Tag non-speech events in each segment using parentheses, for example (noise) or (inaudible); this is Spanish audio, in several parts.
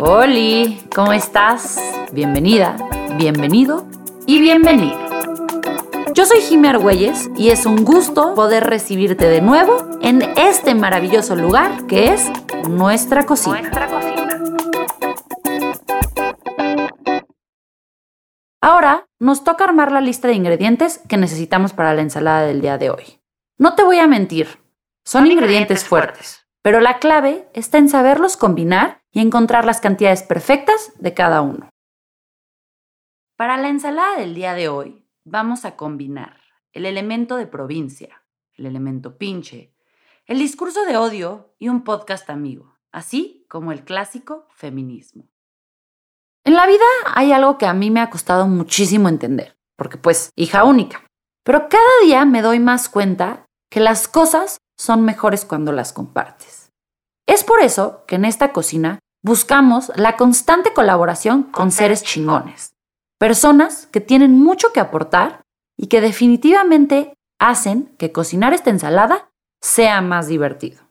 Oli, ¿cómo estás? Bienvenida, bienvenido y bienvenida. Yo soy Jimmy Argüelles y es un gusto poder recibirte de nuevo en este maravilloso lugar que es nuestra cocina. Nuestra cocina. Ahora nos toca armar la lista de ingredientes que necesitamos para la ensalada del día de hoy. No te voy a mentir, son, ingredientes, fuertes, pero la clave está en saberlos combinar y encontrar las cantidades perfectas de cada uno. Para la ensalada del día de hoy vamos a combinar el elemento de provincia, el elemento pinche, el discurso de odio y un podcast amigo, así como el clásico feminismo. En la vida hay algo que a mí me ha costado muchísimo entender, porque pues hija única, pero cada día me doy más cuenta que las cosas son mejores cuando las compartes. Es por eso que en esta cocina buscamos la constante colaboración con seres chingones, personas que tienen mucho que aportar y que definitivamente hacen que cocinar esta ensalada sea más divertido.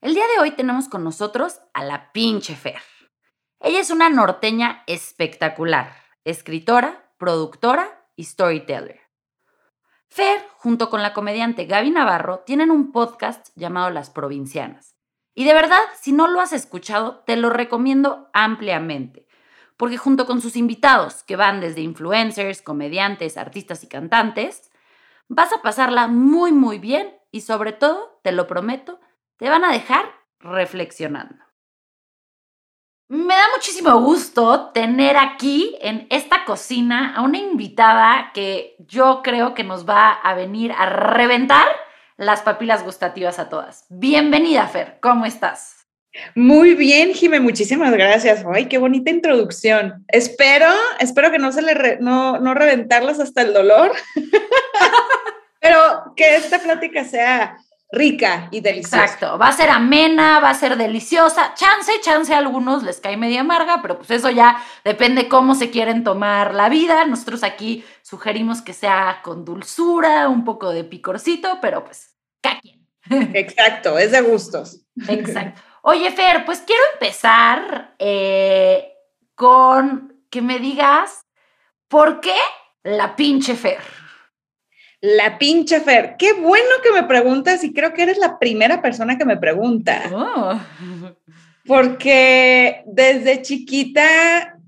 El día de hoy tenemos con nosotros a la pinche Fer. Ella es una norteña espectacular, escritora, productora y storyteller. Fer, junto con la comediante Gaby Navarro, tienen un podcast llamado Las Provincianas. Y de verdad, si no lo has escuchado, te lo recomiendo ampliamente, porque junto con sus invitados, que van desde influencers, comediantes, artistas y cantantes, vas a pasarla muy, muy bien y sobre todo, te lo prometo, te van a dejar reflexionando. Me da muchísimo gusto tener aquí en esta cocina a una invitada que yo creo que nos va a venir a reventar las papilas gustativas a todas. Bienvenida, Fer, ¿cómo estás? Muy bien, Jime, muchísimas gracias. Ay, qué bonita introducción. Espero, espero que no se le no, no reventarlas hasta el dolor, (laughs) pero que esta plática sea rica y deliciosa. Exacto, va a ser amena, va a ser deliciosa. Chance, chance a algunos les cae medio amarga, pero pues eso ya depende cómo se quieren tomar la vida. Nosotros aquí sugerimos que sea con dulzura, un poco de picorcito, pero pues cada quien. Exacto, es de gustos. Exacto. Oye, Fer, pues quiero empezar eh, con que me digas por qué la pinche Fer. La pinche Fer. Qué bueno que me preguntas y creo que eres la primera persona que me pregunta. Oh. Porque desde chiquita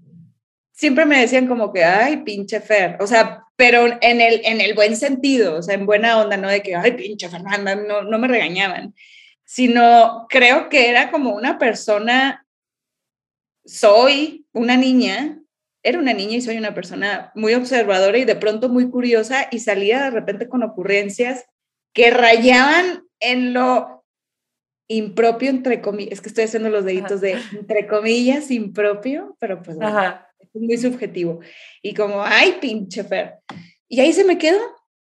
siempre me decían como que, ay, pinche Fer. O sea, pero en el, en el buen sentido, o sea, en buena onda, no de que, ay, pinche Fernanda, no, no me regañaban, sino creo que era como una persona, soy una niña era una niña y soy una persona muy observadora y de pronto muy curiosa y salía de repente con ocurrencias que rayaban en lo impropio, entre comillas, es que estoy haciendo los deditos de entre comillas impropio, pero pues es muy subjetivo. Y como, ay, pinche Fer. Y ahí se me quedó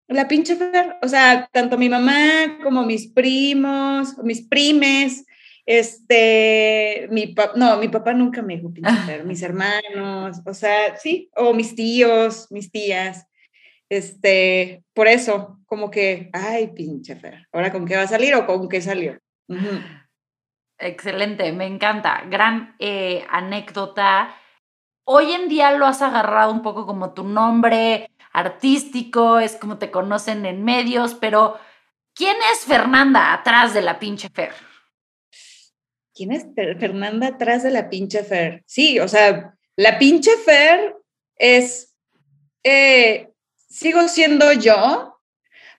la pinche Fer. O sea, tanto mi mamá como mis primos, mis primes, este, mi papá, no, mi papá nunca me dijo pinche mis (laughs) hermanos, o sea, sí, o mis tíos, mis tías, este, por eso, como que, ay, pinche Fer, ahora con qué va a salir o con qué salió. Excelente, me encanta, gran eh, anécdota. Hoy en día lo has agarrado un poco como tu nombre artístico, es como te conocen en medios, pero ¿quién es Fernanda atrás de la pinche Fer? ¿Quién es Fernanda atrás de la pinche Fer? Sí, o sea, la pinche Fer es, eh, sigo siendo yo,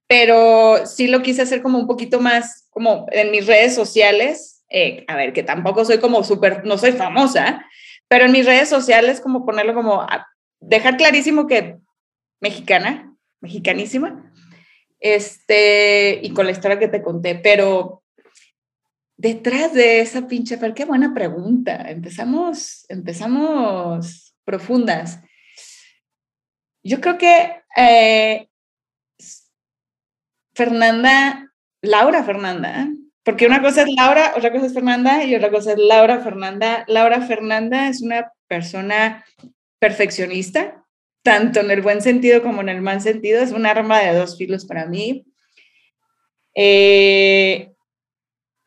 pero sí lo quise hacer como un poquito más, como en mis redes sociales, eh, a ver, que tampoco soy como súper, no soy famosa, pero en mis redes sociales como ponerlo como, dejar clarísimo que mexicana, mexicanísima, este, y con la historia que te conté, pero detrás de esa pinche Fer? Qué buena pregunta. Empezamos, empezamos profundas. Yo creo que eh, Fernanda, Laura Fernanda, porque una cosa es Laura, otra cosa es Fernanda y otra cosa es Laura Fernanda. Laura Fernanda es una persona perfeccionista, tanto en el buen sentido como en el mal sentido. Es un arma de dos filos para mí. Eh,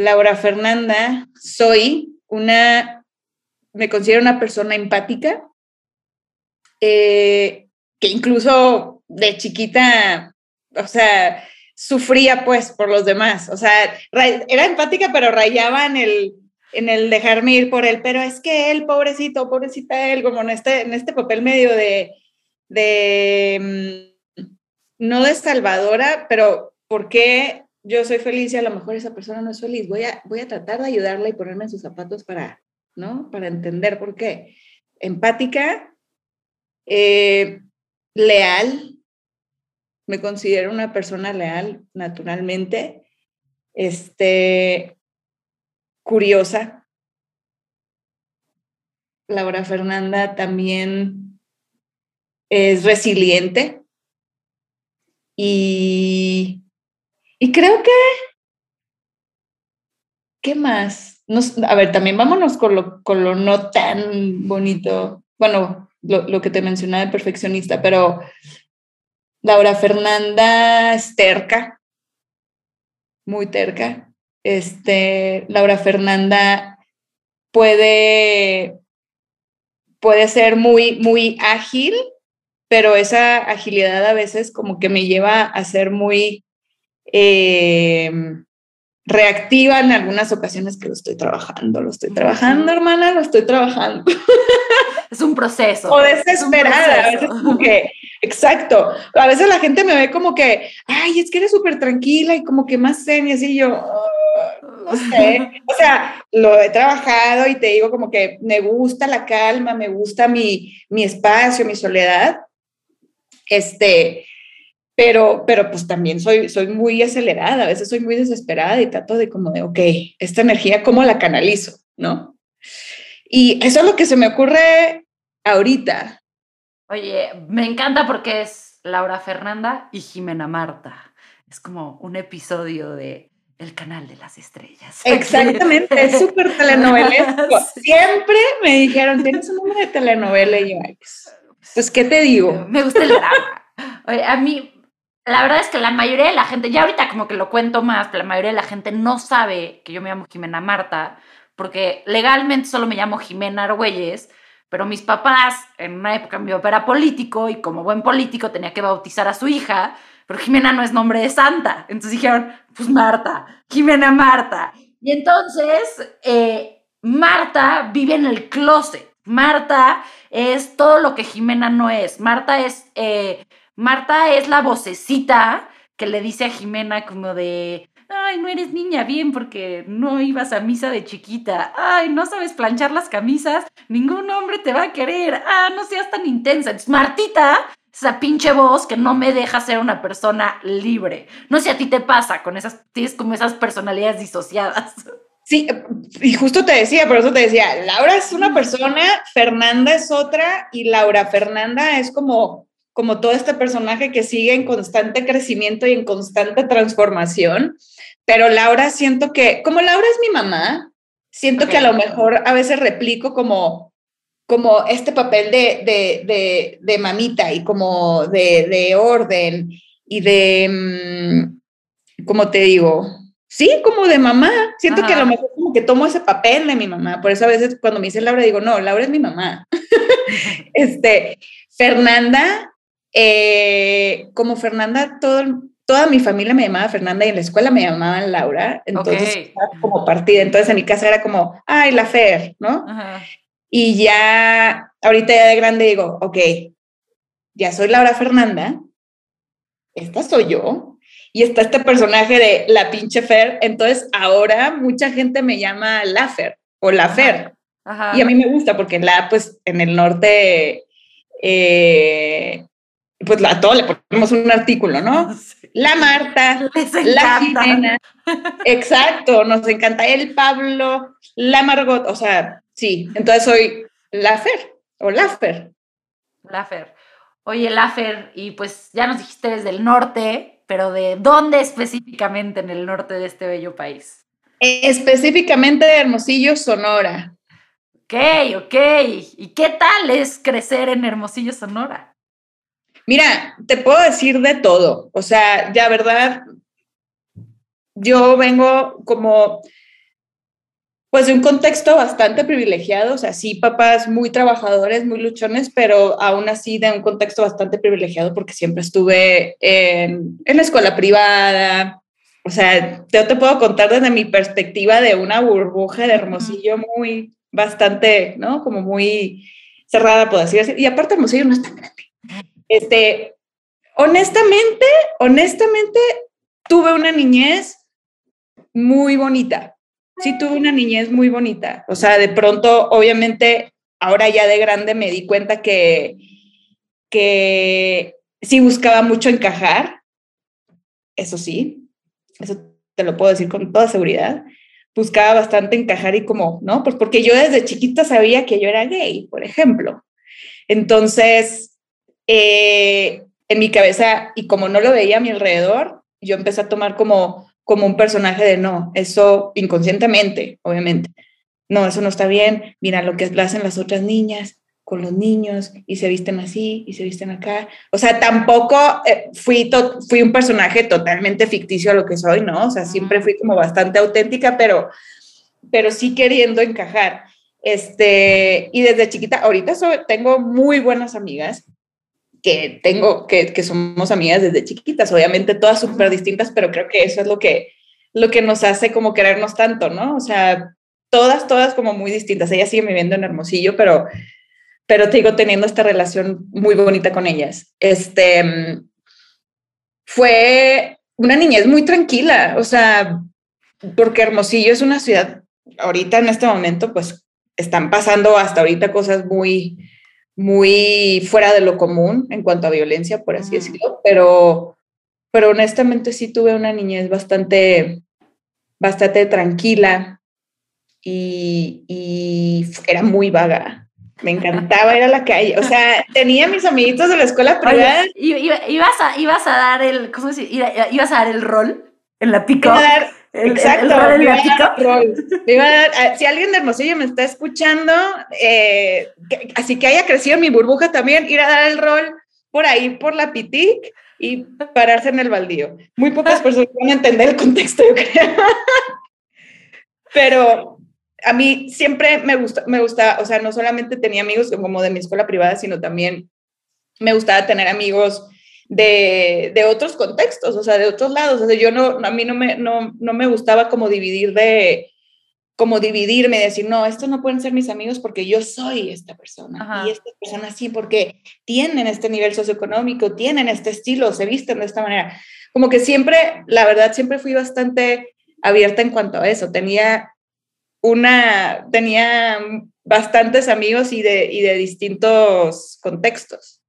Laura Fernanda, soy una me considero una persona empática, eh, que incluso de chiquita, o sea, sufría pues por los demás, o sea, era empática, pero rayaba en el, en el dejarme ir por él, pero es que él, pobrecito, pobrecita él, como en este, en este papel medio de, de, mm, no de salvadora, pero ¿por qué yo soy feliz y a lo mejor esa persona no es feliz? Voy a, voy a tratar de ayudarla y ponerme en sus zapatos para, ¿no? Para entender por qué. Empática, eh, leal, me considero una persona leal naturalmente, este, curiosa. Laura Fernanda también es resiliente y, y creo que, ¿qué más? a ver, también vámonos con lo, con lo no tan bonito, bueno, lo, lo que te mencionaba de perfeccionista, pero Laura Fernanda es terca, muy terca. Este, Laura Fernanda puede, puede ser muy, muy ágil, pero esa agilidad a veces como que me lleva a ser muy eh, reactiva en algunas ocasiones que lo estoy trabajando, lo estoy trabajando, hermana, lo estoy trabajando. Es un proceso. O desesperada, a veces como que Exacto. A veces la gente me ve como que, ay, es que eres súper tranquila y como que más zen y así yo, no sé. (laughs) O sea, lo he trabajado y te digo como que me gusta la calma, me gusta mi, mi espacio, mi soledad. Este, pero, pero pues también soy, soy muy acelerada, a veces soy muy desesperada y trato de como de, ok, esta energía, ¿cómo la canalizo? ¿No? Y eso es lo que se me ocurre ahorita. Oye, me encanta porque es Laura Fernanda y Jimena Marta. Es como un episodio de El canal de las estrellas. (laughs) Exactamente, es súper telenovelesco. (laughs) Siempre me dijeron, tienes un nombre de telenovela y yo, pues, ¿qué te digo? Me gusta el drama. Oye, a mí, la verdad es que la mayoría de la gente, ya ahorita como que lo cuento más, pero la mayoría de la gente no sabe que yo me llamo Jimena Marta, porque legalmente solo me llamo Jimena Argüelles, pero mis papás, en una época mi papá era político y como buen político tenía que bautizar a su hija, pero Jimena no es nombre de santa. Entonces dijeron, pues Marta, Jimena Marta. Y entonces eh, Marta vive en el closet. Marta es todo lo que Jimena no es. Marta es, eh, Marta es la vocecita que le dice a Jimena como de, ay, no eres niña bien porque no ibas a misa de chiquita, ay, no sabes planchar las camisas, ningún hombre te va a querer, ah, no seas tan intensa. Entonces, Martita, esa pinche voz que no me deja ser una persona libre. No sé si a ti te pasa con esas, tienes como esas personalidades disociadas. Sí, y justo te decía, por eso te decía, Laura es una persona, Fernanda es otra y Laura Fernanda es como como todo este personaje que sigue en constante crecimiento y en constante transformación. Pero Laura, siento que, como Laura es mi mamá, siento que a lo mejor a veces replico como, como este papel de, de, de, de mamita y como de, orden y de, mm, como te digo, sí, como de mamá. Siento que a lo mejor como que tomo ese papel de mi mamá. Por eso a veces cuando me dice Laura digo, no, Laura es mi mamá. (laughs) este, Fernanda eh, como Fernanda, todo, toda mi familia me llamaba Fernanda y en la escuela me llamaban Laura, entonces como partida, entonces en mi casa era como, ay, la Fer, ¿no? Y ya, ahorita ya de grande digo, ok, ya soy Laura Fernanda, esta soy yo, y está este personaje de la pinche Fer, entonces ahora mucha gente me llama La Fer o La Fer, y a mí me gusta porque la, pues en el norte... Eh, pues a todo le ponemos un artículo, ¿no? (laughs) La Marta, la Jimena, (laughs) exacto, nos encanta el Pablo, la Margot, o sea, sí, entonces soy la Fer o la Fer. La Fer. Oye, la Fer, y pues ya nos dijiste desde el norte, pero ¿de dónde específicamente en el norte de este bello país? Específicamente de Hermosillo, Sonora. Ok, ok. ¿Y qué tal es crecer en Hermosillo, Sonora? Mira, te puedo decir de todo. O sea, ya verdad, yo vengo como, pues de un contexto bastante privilegiado, o sea, sí, papás muy trabajadores, muy luchones, pero aún así de un contexto bastante privilegiado porque siempre estuve en, en la escuela privada. O sea, yo te puedo contar desde mi perspectiva de una burbuja de Hermosillo muy, bastante, ¿no? Como muy cerrada, así decir. Y aparte Hermosillo no es tan grande. Este, honestamente, honestamente, tuve una niñez muy bonita sí tuve una niñez muy bonita. O sea, de pronto, obviamente, ahora ya de grande me di cuenta que, que sí buscaba mucho encajar. Eso sí, eso te lo puedo decir con toda seguridad. Buscaba bastante encajar y como, ¿no? Pues porque yo desde chiquita sabía que yo era gay, por ejemplo. Entonces, eh, en mi cabeza, y como no lo veía a mi alrededor, yo empecé a tomar como como un personaje de no, eso inconscientemente, obviamente. No, eso no está bien. Mira lo que hacen las otras niñas con los niños y se visten así y se visten acá. O sea, tampoco eh, fui, fui un personaje totalmente ficticio a lo que soy, ¿no? O sea, siempre fui como bastante auténtica, pero, pero sí queriendo encajar. Este, y desde chiquita, ahorita tengo muy buenas amigas que tengo, que, que somos amigas desde chiquitas, obviamente todas súper distintas, pero creo que eso es lo que, lo que nos hace como querernos tanto, ¿no? O sea, todas, todas como muy distintas. Ella sigue viviendo en Hermosillo, pero, pero te digo, teniendo esta relación muy bonita con ellas. Este, fue una niñez muy tranquila, o sea, porque Hermosillo es una ciudad, ahorita en este momento, pues están pasando hasta ahorita cosas muy, muy fuera de lo común en cuanto a violencia, por así decirlo, pero, pero honestamente sí tuve una niñez bastante, bastante tranquila y, y era muy vaga. Me encantaba ir a la calle. O sea, tenía mis amiguitos de la escuela privada. ibas, a, ibas a dar el, ¿cómo se dice? Ibas a dar el rol en la pico. Exacto. si alguien de Hermosillo me está escuchando, eh, así que haya crecido mi burbuja también, ir a dar el rol por ahí, por la pitic y pararse en el baldío. Muy pocas (laughs) personas van a entender el contexto, yo creo. (laughs) Pero a mí siempre me gusta, me gusta, o sea, no solamente tenía amigos como de mi escuela privada, sino también me gustaba tener amigos de, de, otros contextos, o sea, de otros lados. O sea, yo no, a mí no me, no, no me gustaba como dividir de, como dividirme, decir, no, estos no pueden ser mis amigos porque yo soy esta persona y esta persona sí porque tienen este nivel socioeconómico, tienen este estilo, se visten de esta manera. Como que siempre, la verdad, siempre fui bastante abierta en cuanto a eso. Tenía una, tenía bastantes amigos y de, y de distintos contextos.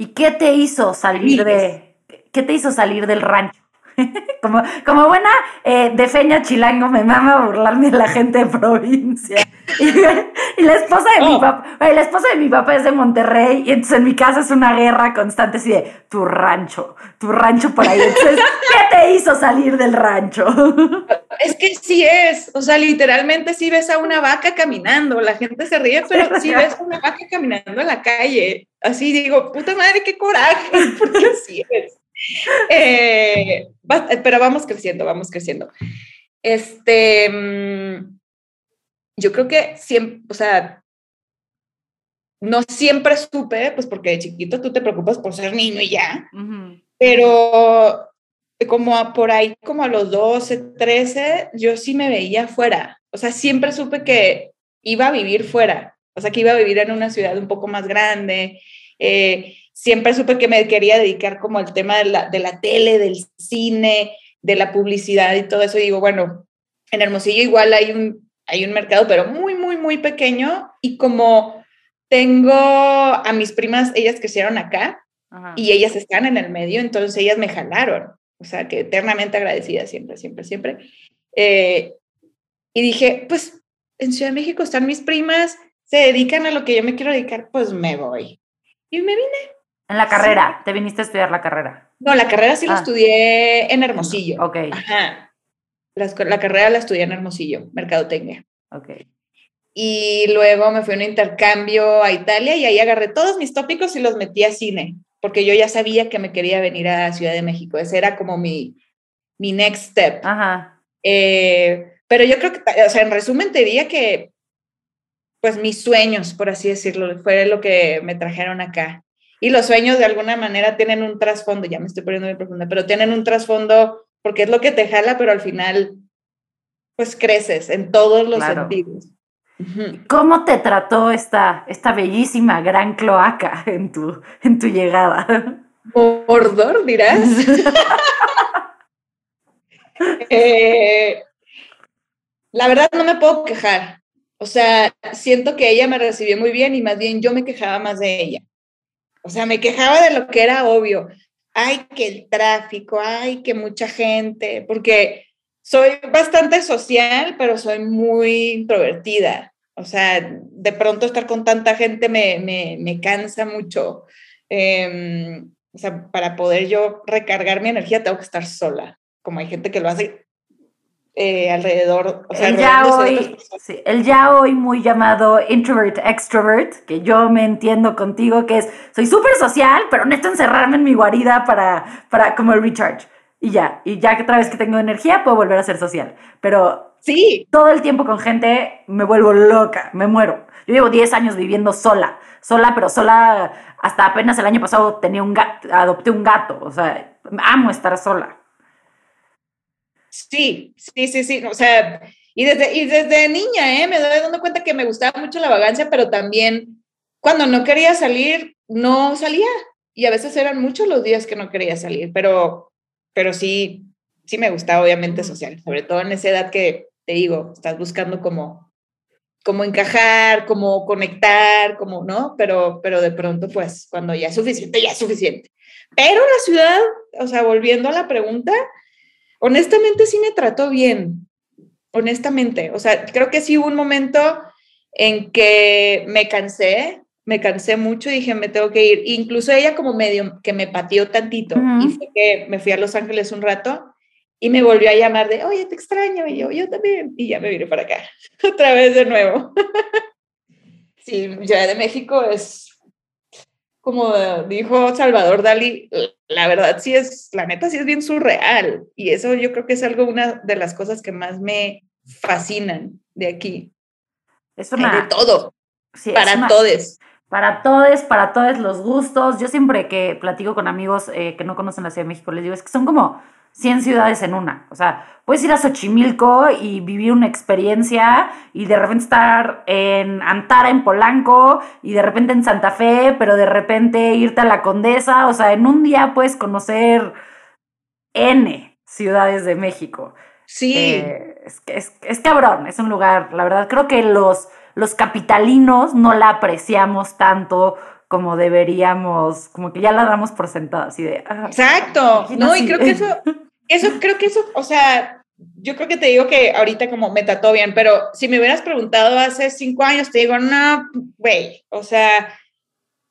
¿Y qué te hizo salir de, qué te hizo salir del rancho? (laughs) como, como buena eh, de feña chilango me mama burlarme de la gente de provincia. (laughs) y, la esposa de mi oh. papá, la esposa de mi papá es de Monterrey y entonces en mi casa es una guerra constante así de tu rancho, tu rancho por ahí. Entonces, (laughs) ¿qué te hizo salir del rancho? es que sí es, o sea, literalmente sí ves a una vaca caminando, la gente se ríe, pero sí ves a una vaca caminando en la calle. Así digo, puta madre, qué coraje, porque así es. (laughs) Eh, pero vamos creciendo, vamos creciendo. Este, mm, yo creo que siempre, o sea, no siempre supe, pues porque de chiquito tú te preocupas por ser niño y ya, pero como por ahí, como a los 12, 13, yo sí me veía fuera. O sea, siempre supe que iba a vivir fuera, o sea, que iba a vivir en una ciudad un poco más grande. Eh, siempre supe que me quería dedicar como al tema de la, de la tele, del cine, de la publicidad y todo eso. Y digo, bueno, en Hermosillo igual hay un, hay un mercado, pero muy, muy, muy pequeño. Y como tengo a mis primas, ellas crecieron acá y ellas están en el medio, entonces ellas me jalaron. O sea, que eternamente agradecida siempre, siempre, siempre. Eh, y dije, pues en Ciudad de México están mis primas, se dedican a lo que yo me quiero dedicar, pues me voy. Y me vine. En la carrera, ¿te viniste a estudiar la carrera? No, la carrera sí la ah. estudié en Hermosillo. Ok. Ajá. La, carrera la estudié en Hermosillo, Mercadotecnia. Ok. Y luego me fui a un intercambio a Italia y ahí agarré todos mis tópicos y los metí a cine, porque yo ya sabía que me quería venir a Ciudad de México. Ese era como mi, mi next step. Ajá. Eh, Pero yo creo que, o sea, en resumen te diría que, pues mis sueños, por así decirlo, fue lo que me trajeron acá. Y los sueños de alguna manera tienen un trasfondo, ya me estoy poniendo muy profunda, pero tienen un trasfondo porque es lo que te jala, pero al final, pues creces en todos los sentidos. ¿Cómo te trató esta, esta bellísima gran cloaca en tu, en tu llegada? Mordor, dirás. (laughs) Eh, la verdad no me puedo quejar. O sea, siento que ella me recibió muy bien y más bien yo me quejaba más de ella. O sea, me quejaba de lo que era obvio. Ay, que el tráfico, ay, que mucha gente, porque soy bastante social, pero soy muy introvertida. O sea, de pronto estar con tanta gente me, me, me cansa mucho. Em, o sea, para poder yo recargar mi energía tengo que estar sola, como hay gente que lo hace eh, alrededor. O sea, el, ya hoy, sí, el ya hoy muy llamado introvert extrovert, que yo me entiendo contigo, que es, soy súper social, pero necesito encerrarme en mi guarida para, para como el recharge. Y ya, y ya que otra vez que tengo energía puedo volver a ser social. Pero sí. todo el tiempo con gente me vuelvo loca, me muero. Yo llevo 10 años viviendo sola, sola, pero sola hasta apenas el año pasado tenía un gato, adopté un gato, o sea, amo estar sola. Sí, sí, sí, sí, o sea, y desde, y desde niña, ¿eh? Me doy dando cuenta que me gustaba mucho la vagancia, pero también cuando no quería salir, no salía. Y a veces eran muchos los días que no quería salir, pero, pero sí, sí me gustaba obviamente social, sobre todo en esa edad que te digo, estás buscando como como encajar, como conectar, como, ¿no? Pero, pero de pronto, pues, cuando ya es suficiente, ya es suficiente. Pero la ciudad, o sea, volviendo a la pregunta, honestamente sí me trató bien, honestamente. O sea, creo que sí hubo un momento en que me cansé, me cansé mucho y dije, me tengo que ir. Incluso ella como medio que me pateó tantito y fue que me fui a Los Ángeles un rato y me volvió a llamar de, oye, te extraño, y yo, yo también, y ya me vine para acá, (laughs) otra vez de nuevo. (laughs) sí, ya de México es, como dijo Salvador Dalí, la verdad sí es, la neta sí es bien surreal, y eso yo creo que es algo, una de las cosas que más me fascinan de aquí. Es una... de todo, para todos. Para todos, para todos los gustos. Yo siempre que platico con amigos eh, que no conocen la Ciudad de México, les digo, es que son como 100 ciudades en una. O sea, puedes ir a Xochimilco y vivir una experiencia y de repente estar en Antara, en Polanco, y de repente en Santa Fe, pero de repente irte a la Condesa. O sea, en un día puedes conocer N ciudades de México. Sí. Eh, es, es, es cabrón, es un lugar, la verdad, creo que los, los capitalinos no la apreciamos tanto como deberíamos, como que ya la damos por sentada, así de... Ah, Exacto, no, y creo que eso, eso, creo que eso, o sea, yo creo que te digo que ahorita como me trató bien, pero si me hubieras preguntado hace cinco años, te digo, no, güey, o sea,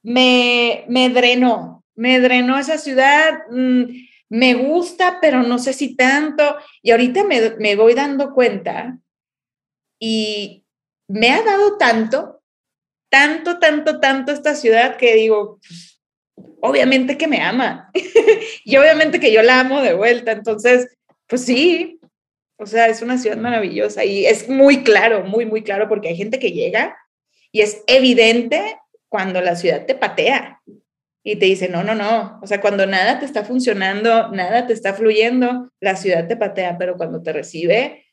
me, me drenó, me drenó esa ciudad, mm, me gusta, pero no sé si tanto, y ahorita me, me voy dando cuenta y me ha dado tanto tanto, tanto, tanto esta ciudad que digo, pues, obviamente que me ama. (laughs) Y obviamente que yo la amo de vuelta. Entonces, pues sí, o sea, es una ciudad maravillosa y es muy claro, muy, muy claro porque hay gente que llega y es evidente cuando la ciudad te patea y te dice, no, no, no, o sea, cuando nada te está funcionando, nada te está fluyendo, la ciudad te patea, pero cuando te recibe,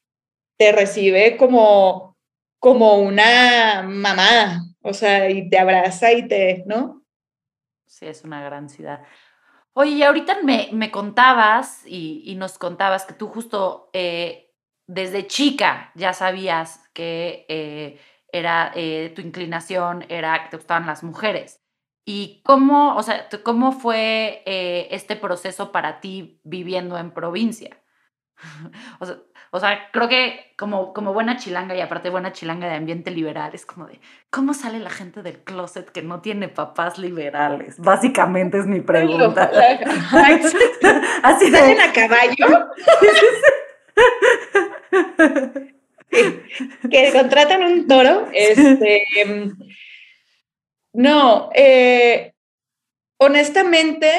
te recibe como, como una mamá, o sea, y te abraza y te, ¿no? Sí, es una gran ciudad. Oye, y ahorita me, me contabas y, nos contabas que tú justo eh, desde chica ya sabías que eh, era eh, tu inclinación era que te gustaban las mujeres. ¿Y cómo, o sea, cómo fue este proceso para ti viviendo en provincia? (laughs) o sea, o sea, creo que como, como buena chilanga y aparte buena chilanga de ambiente liberal, es como de, ¿cómo sale la gente del closet que no tiene papás liberales? Básicamente es mi pregunta. (laughs) (laughs) Así de... a caballo? (laughs) que, contratan un toro. Este, no, eh, honestamente,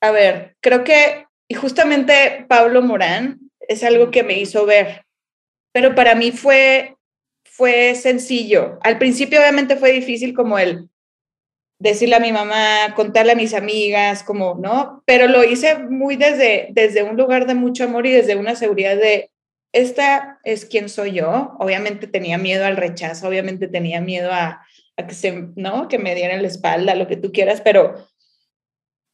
a ver, creo que y justamente Pablo Morán es algo que me hizo ver. Pero para mí fue, fue sencillo. Al principio obviamente fue difícil como el decirle a mi mamá, contarle a mis amigas, como, ¿no? Pero lo hice muy desde, desde un lugar de mucho amor y desde una seguridad de, esta es quien soy yo. Obviamente tenía miedo al rechazo, obviamente tenía miedo a, a que se, ¿no? Que me dieran la espalda, lo que tú quieras, pero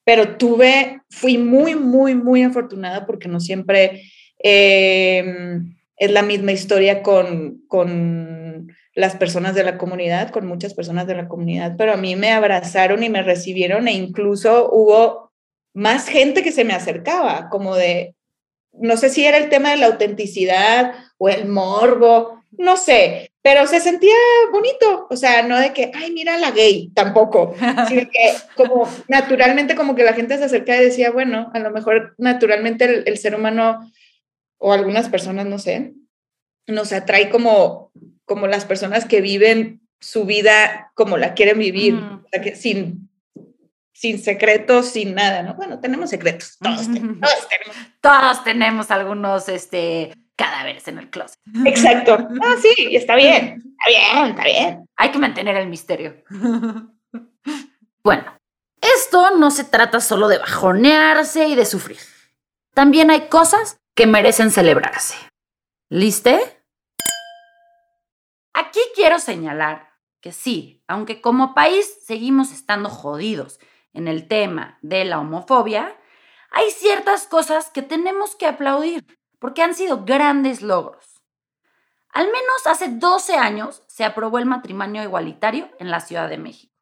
pero tuve, fui muy, muy, muy afortunada porque no siempre em, es la misma historia con, con las personas de la comunidad, con muchas personas de la comunidad, pero a mí me abrazaron y me recibieron e incluso hubo más gente que se me acercaba, como de, no sé si era el tema de la autenticidad o el morbo, no sé, pero se sentía bonito, o sea, no de que, ay, mira la gay, tampoco, sino que como naturalmente como que la gente se acercaba y decía, bueno, a lo mejor naturalmente el, ser humano o algunas personas, no sé, nos atrae como, como las personas que viven su vida como la quieren vivir, o sea, que sin, sin secretos, sin nada, ¿no? Bueno, tenemos secretos, todos, (laughs) tenemos, todos tenemos. Todos tenemos algunos, este, cadáveres en el closet. Exacto. (laughs) Ah, sí, está bien, está bien, está bien. Hay que mantener el misterio. bueno, esto no se trata solo de bajonearse y de sufrir. También hay cosas que merecen celebrarse. ¿Liste? Aquí quiero señalar que sí, aunque como país seguimos estando jodidos en el tema de la homofobia, hay ciertas cosas que tenemos que aplaudir porque han sido grandes logros. Al menos hace 12 años se aprobó el matrimonio igualitario en la Ciudad de México.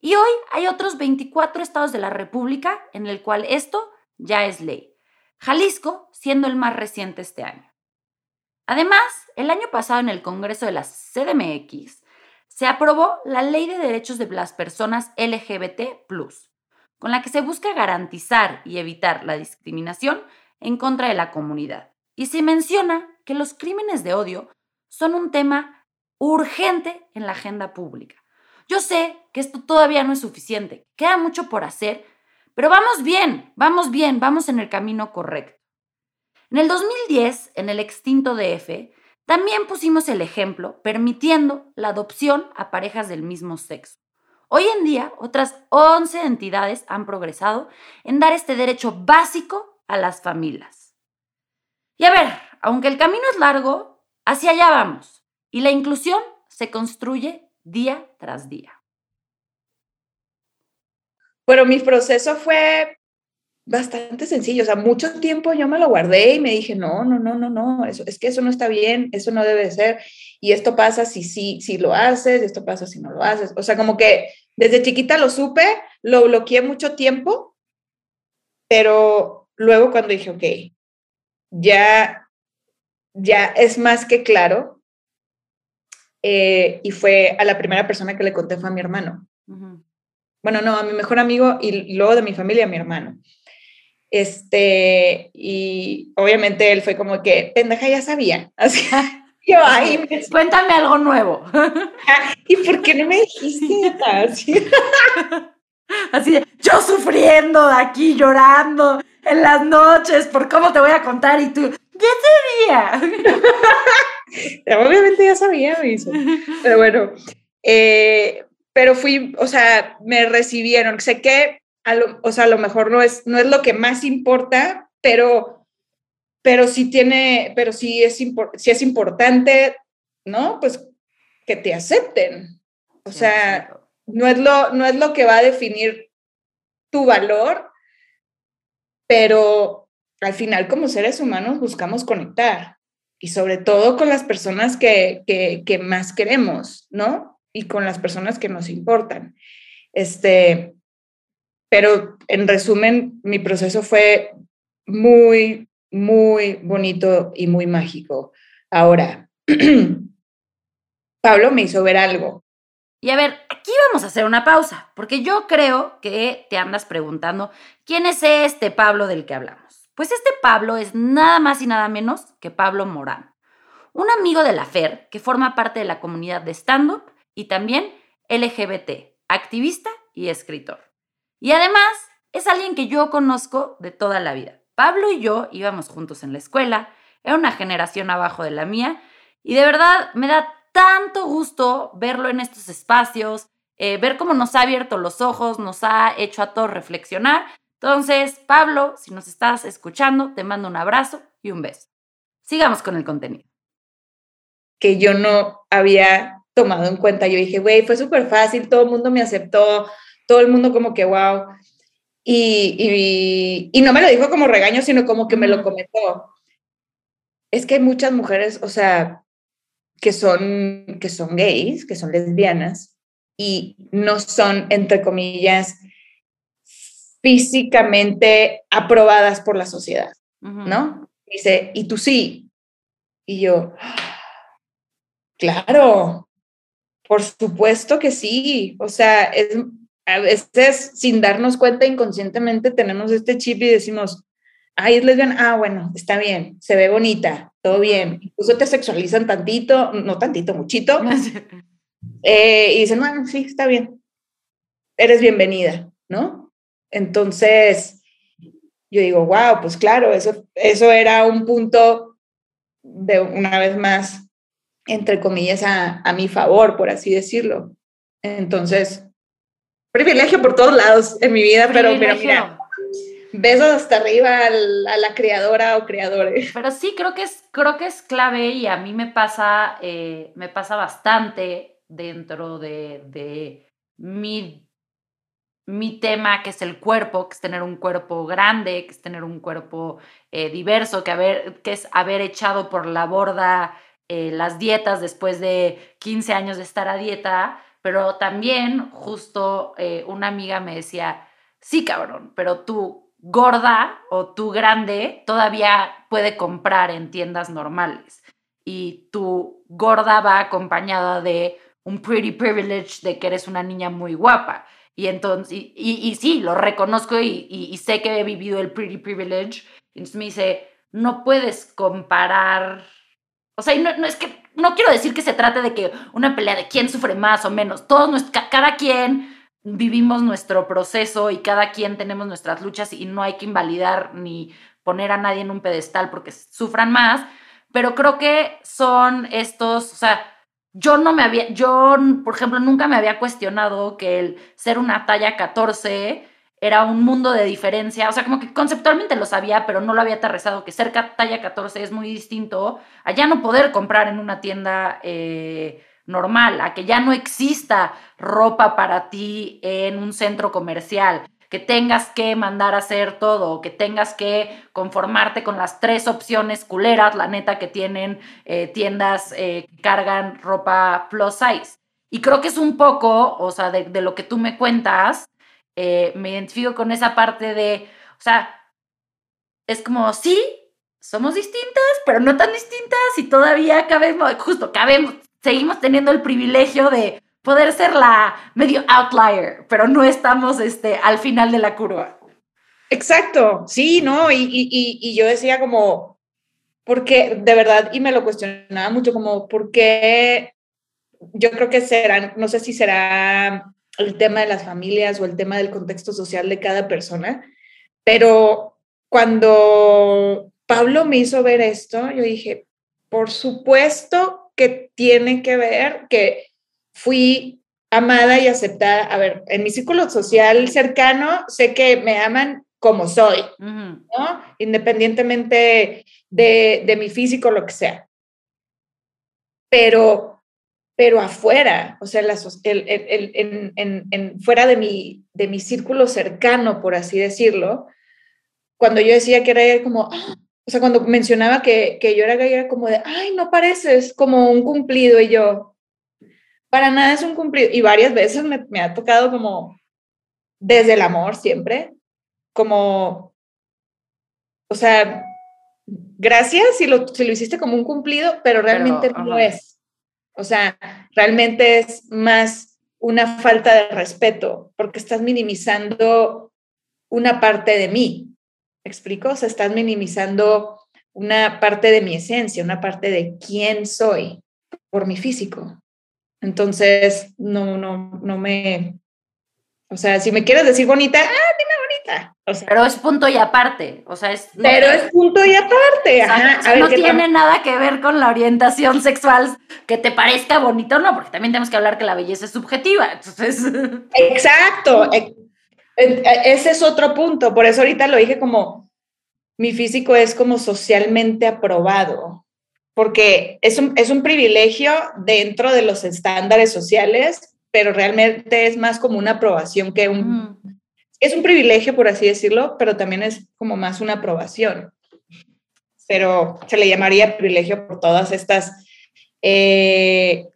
Y hoy hay otros 24 estados de la República en el cual esto ya es ley. Jalisco siendo el más reciente este año. Además, el año pasado en el Congreso de la CDMX se aprobó la Ley de Derechos de las Personas LGBT, con la que se busca garantizar y evitar la discriminación en contra de la comunidad. Y se menciona que los crímenes de odio son un tema urgente en la agenda pública. Yo sé que esto todavía no es suficiente, queda mucho por hacer, pero vamos bien, vamos bien, vamos en el camino correcto. En el 2010, en el extinto DF, también pusimos el ejemplo permitiendo la adopción a parejas del mismo sexo. Hoy en día, otras 11 entidades han progresado en dar este derecho básico a las familias. Y a ver, aunque el camino es largo, hacia allá vamos. Y la inclusión se construye día tras día. Bueno, mi proceso fue bastante sencillo, o sea, mucho tiempo yo me lo guardé y me dije, no, no, no, no, no, eso, es que eso no está bien, eso no debe ser, y esto pasa si si, si lo haces, esto pasa si no lo haces, o sea, como que desde chiquita lo supe, lo bloqueé mucho tiempo, pero luego cuando dije, ok, ya, ya es más que claro. Eh, y fue a la primera persona que le conté fue a mi hermano. Bueno, no, a mi mejor amigo y luego de mi familia, a mi hermano. Este, y obviamente él fue como que, pendeja, ya sabía. (laughs) Así, (laughs) yo, ahí Cuéntame algo nuevo. (laughs) ¿Y por qué no me dijiste? Así, Así de, yo sufriendo aquí, llorando, en las noches por cómo te voy a contar y tú, ya sabía. (laughs) Obviamente ya sabía, me hizo. Pero bueno, eh, pero fui, o sea, me recibieron. Sé que, a lo, o sea, a lo mejor no es, no es lo que más importa, pero, pero sí tiene, pero sí es, sí es importante, ¿no? Pues que te acepten. O sea, no es, lo, no es lo que va a definir tu valor, pero al final como seres humanos buscamos conectar y sobre todo con las personas que, que, más queremos, ¿no? Y con las personas que nos importan. Este, pero en resumen, mi proceso fue muy, muy bonito y muy mágico. Ahora, (clears throat) Pablo me hizo ver algo. Y a ver, aquí vamos a hacer una pausa, porque yo creo que te andas preguntando, ¿quién es este Pablo del que hablamos? Pues este Pablo es nada más y nada menos que Pablo Morán, un amigo de la FER que forma parte de la comunidad de stand-up y también LGBT, activista y escritor. Y además es alguien que yo conozco de toda la vida. Pablo y yo íbamos juntos en la escuela, era una generación abajo de la mía y de verdad me da tanto gusto verlo en estos espacios, eh, ver cómo nos ha abierto los ojos, nos ha hecho a todos reflexionar. Entonces, Pablo, si nos estás escuchando, te mando un abrazo y un beso. Sigamos con el contenido. Que yo no había tomado en cuenta. Yo dije, güey, fue súper fácil, todo el mundo me aceptó, todo el mundo como que, wow. Y, y, no me lo dijo como regaño, sino como que me lo comentó. Es que hay muchas mujeres, o sea, que son, que son gays, que son lesbianas, y no son, entre comillas, físicamente aprobadas por la sociedad, ¿no? Dice, y tú sí. Y yo, claro, por supuesto que sí. O sea, es, a veces sin darnos cuenta inconscientemente tenemos este chip y decimos, ay, es lesbiana, ah, bueno, está bien, se ve bonita, todo bien. Incluso te sexualizan tantito, no tantito, muchito. (laughs) Eh, y dicen, bueno, sí, está bien, eres bienvenida, ¿no? Entonces, yo digo, wow, pues claro, eso, eso era un punto de una vez más, entre comillas, a, a mi favor, por así decirlo. Entonces, privilegio por todos lados en mi vida, pero, pero mira, besos hasta arriba a la creadora o creadores. Pero sí, creo que es, creo que es clave y a mí me pasa, eh, me pasa bastante dentro de, de mi, mi tema, que es el cuerpo, que es tener un cuerpo grande, que es tener un cuerpo eh, diverso, que, haber, que es haber echado por la borda eh, las dietas después de 15 años de estar a dieta pero también justo una amiga me decía, sí, cabrón, pero tú gorda o tú grande todavía puede comprar en tiendas normales. Y tu gorda va acompañada de un pretty privilege de que eres una niña muy guapa. Y entonces, y, sí, lo reconozco y, sé que he vivido el pretty privilege. Entonces me dice, no puedes comparar. O sea, no, no es que no quiero decir que se trate de que una pelea de quién sufre más o menos. Todos, cada quien vivimos nuestro proceso y cada quien tenemos nuestras luchas y no hay que invalidar ni poner a nadie en un pedestal porque sufran más. Pero creo que son estos, o sea, yo no me había, yo, por ejemplo, nunca me había cuestionado que el ser una talla 14 era un mundo de diferencia, o sea, como que conceptualmente lo sabía, pero no lo había aterrizado, que ser talla 14 es muy distinto a ya no poder comprar en una tienda eh, normal, a que ya no exista ropa para ti en un centro comercial, que tengas que mandar a hacer todo, que tengas que conformarte con las tres opciones culeras, la neta, que tienen eh, tiendas eh, que cargan ropa plus size. Y creo que es un poco, o sea, de, de lo que tú me cuentas, eh, me identifico con esa parte de, o sea, es como, sí, somos distintas, pero no tan distintas y todavía cabemos, justo cabemos, seguimos teniendo el privilegio de poder ser la medio outlier, pero no estamos este, al final de la curva. Exacto, sí, ¿no? Y, y, y yo decía como, porque de verdad, y me lo cuestionaba mucho, como, ¿por qué? Yo creo que será, no sé si será el tema de las familias o el tema del contexto social de cada persona, pero cuando Pablo me hizo ver esto, yo dije, por supuesto que tiene que ver que fui amada y aceptada. A ver, en mi círculo social cercano, sé que me aman como soy, ¿no? Independientemente de, de mi físico, lo que sea. Pero pero afuera, o sea, en, fuera de mi, de mi círculo cercano, por así decirlo, cuando yo decía que era como, ah", o sea, cuando mencionaba que, que yo era gay, era como de, ay, no pareces como un cumplido, y yo, para nada es un cumplido, y varias veces me, me ha tocado como, desde el amor siempre, como, o sea, gracias si lo, si lo hiciste como un cumplido, pero realmente no es. O sea, realmente es más una falta de respeto porque estás minimizando una parte de mí. ¿Me explico? O sea, estás minimizando una parte de mi esencia, una parte de quién soy por mi físico. Entonces, no, no, no me, o sea, si me quieres decir bonita, ah, dime. O sea, Pero es punto y aparte, o sea, es... pero es punto y aparte. o ajá. o sea, A ver, no ¿qué tiene nada que ver con la orientación sexual que te parezca bonito, no, porque también tenemos que hablar que la belleza es subjetiva, entonces... (laughs) Exacto. e- e- Ese es otro punto. Por eso ahorita lo dije como mi físico es como socialmente aprobado, porque es un, es un privilegio dentro de los estándares sociales, pero realmente es más como una aprobación que un... Es un privilegio, por así decirlo, pero también es como más una aprobación. Pero se le llamaría privilegio por todas estas... eh,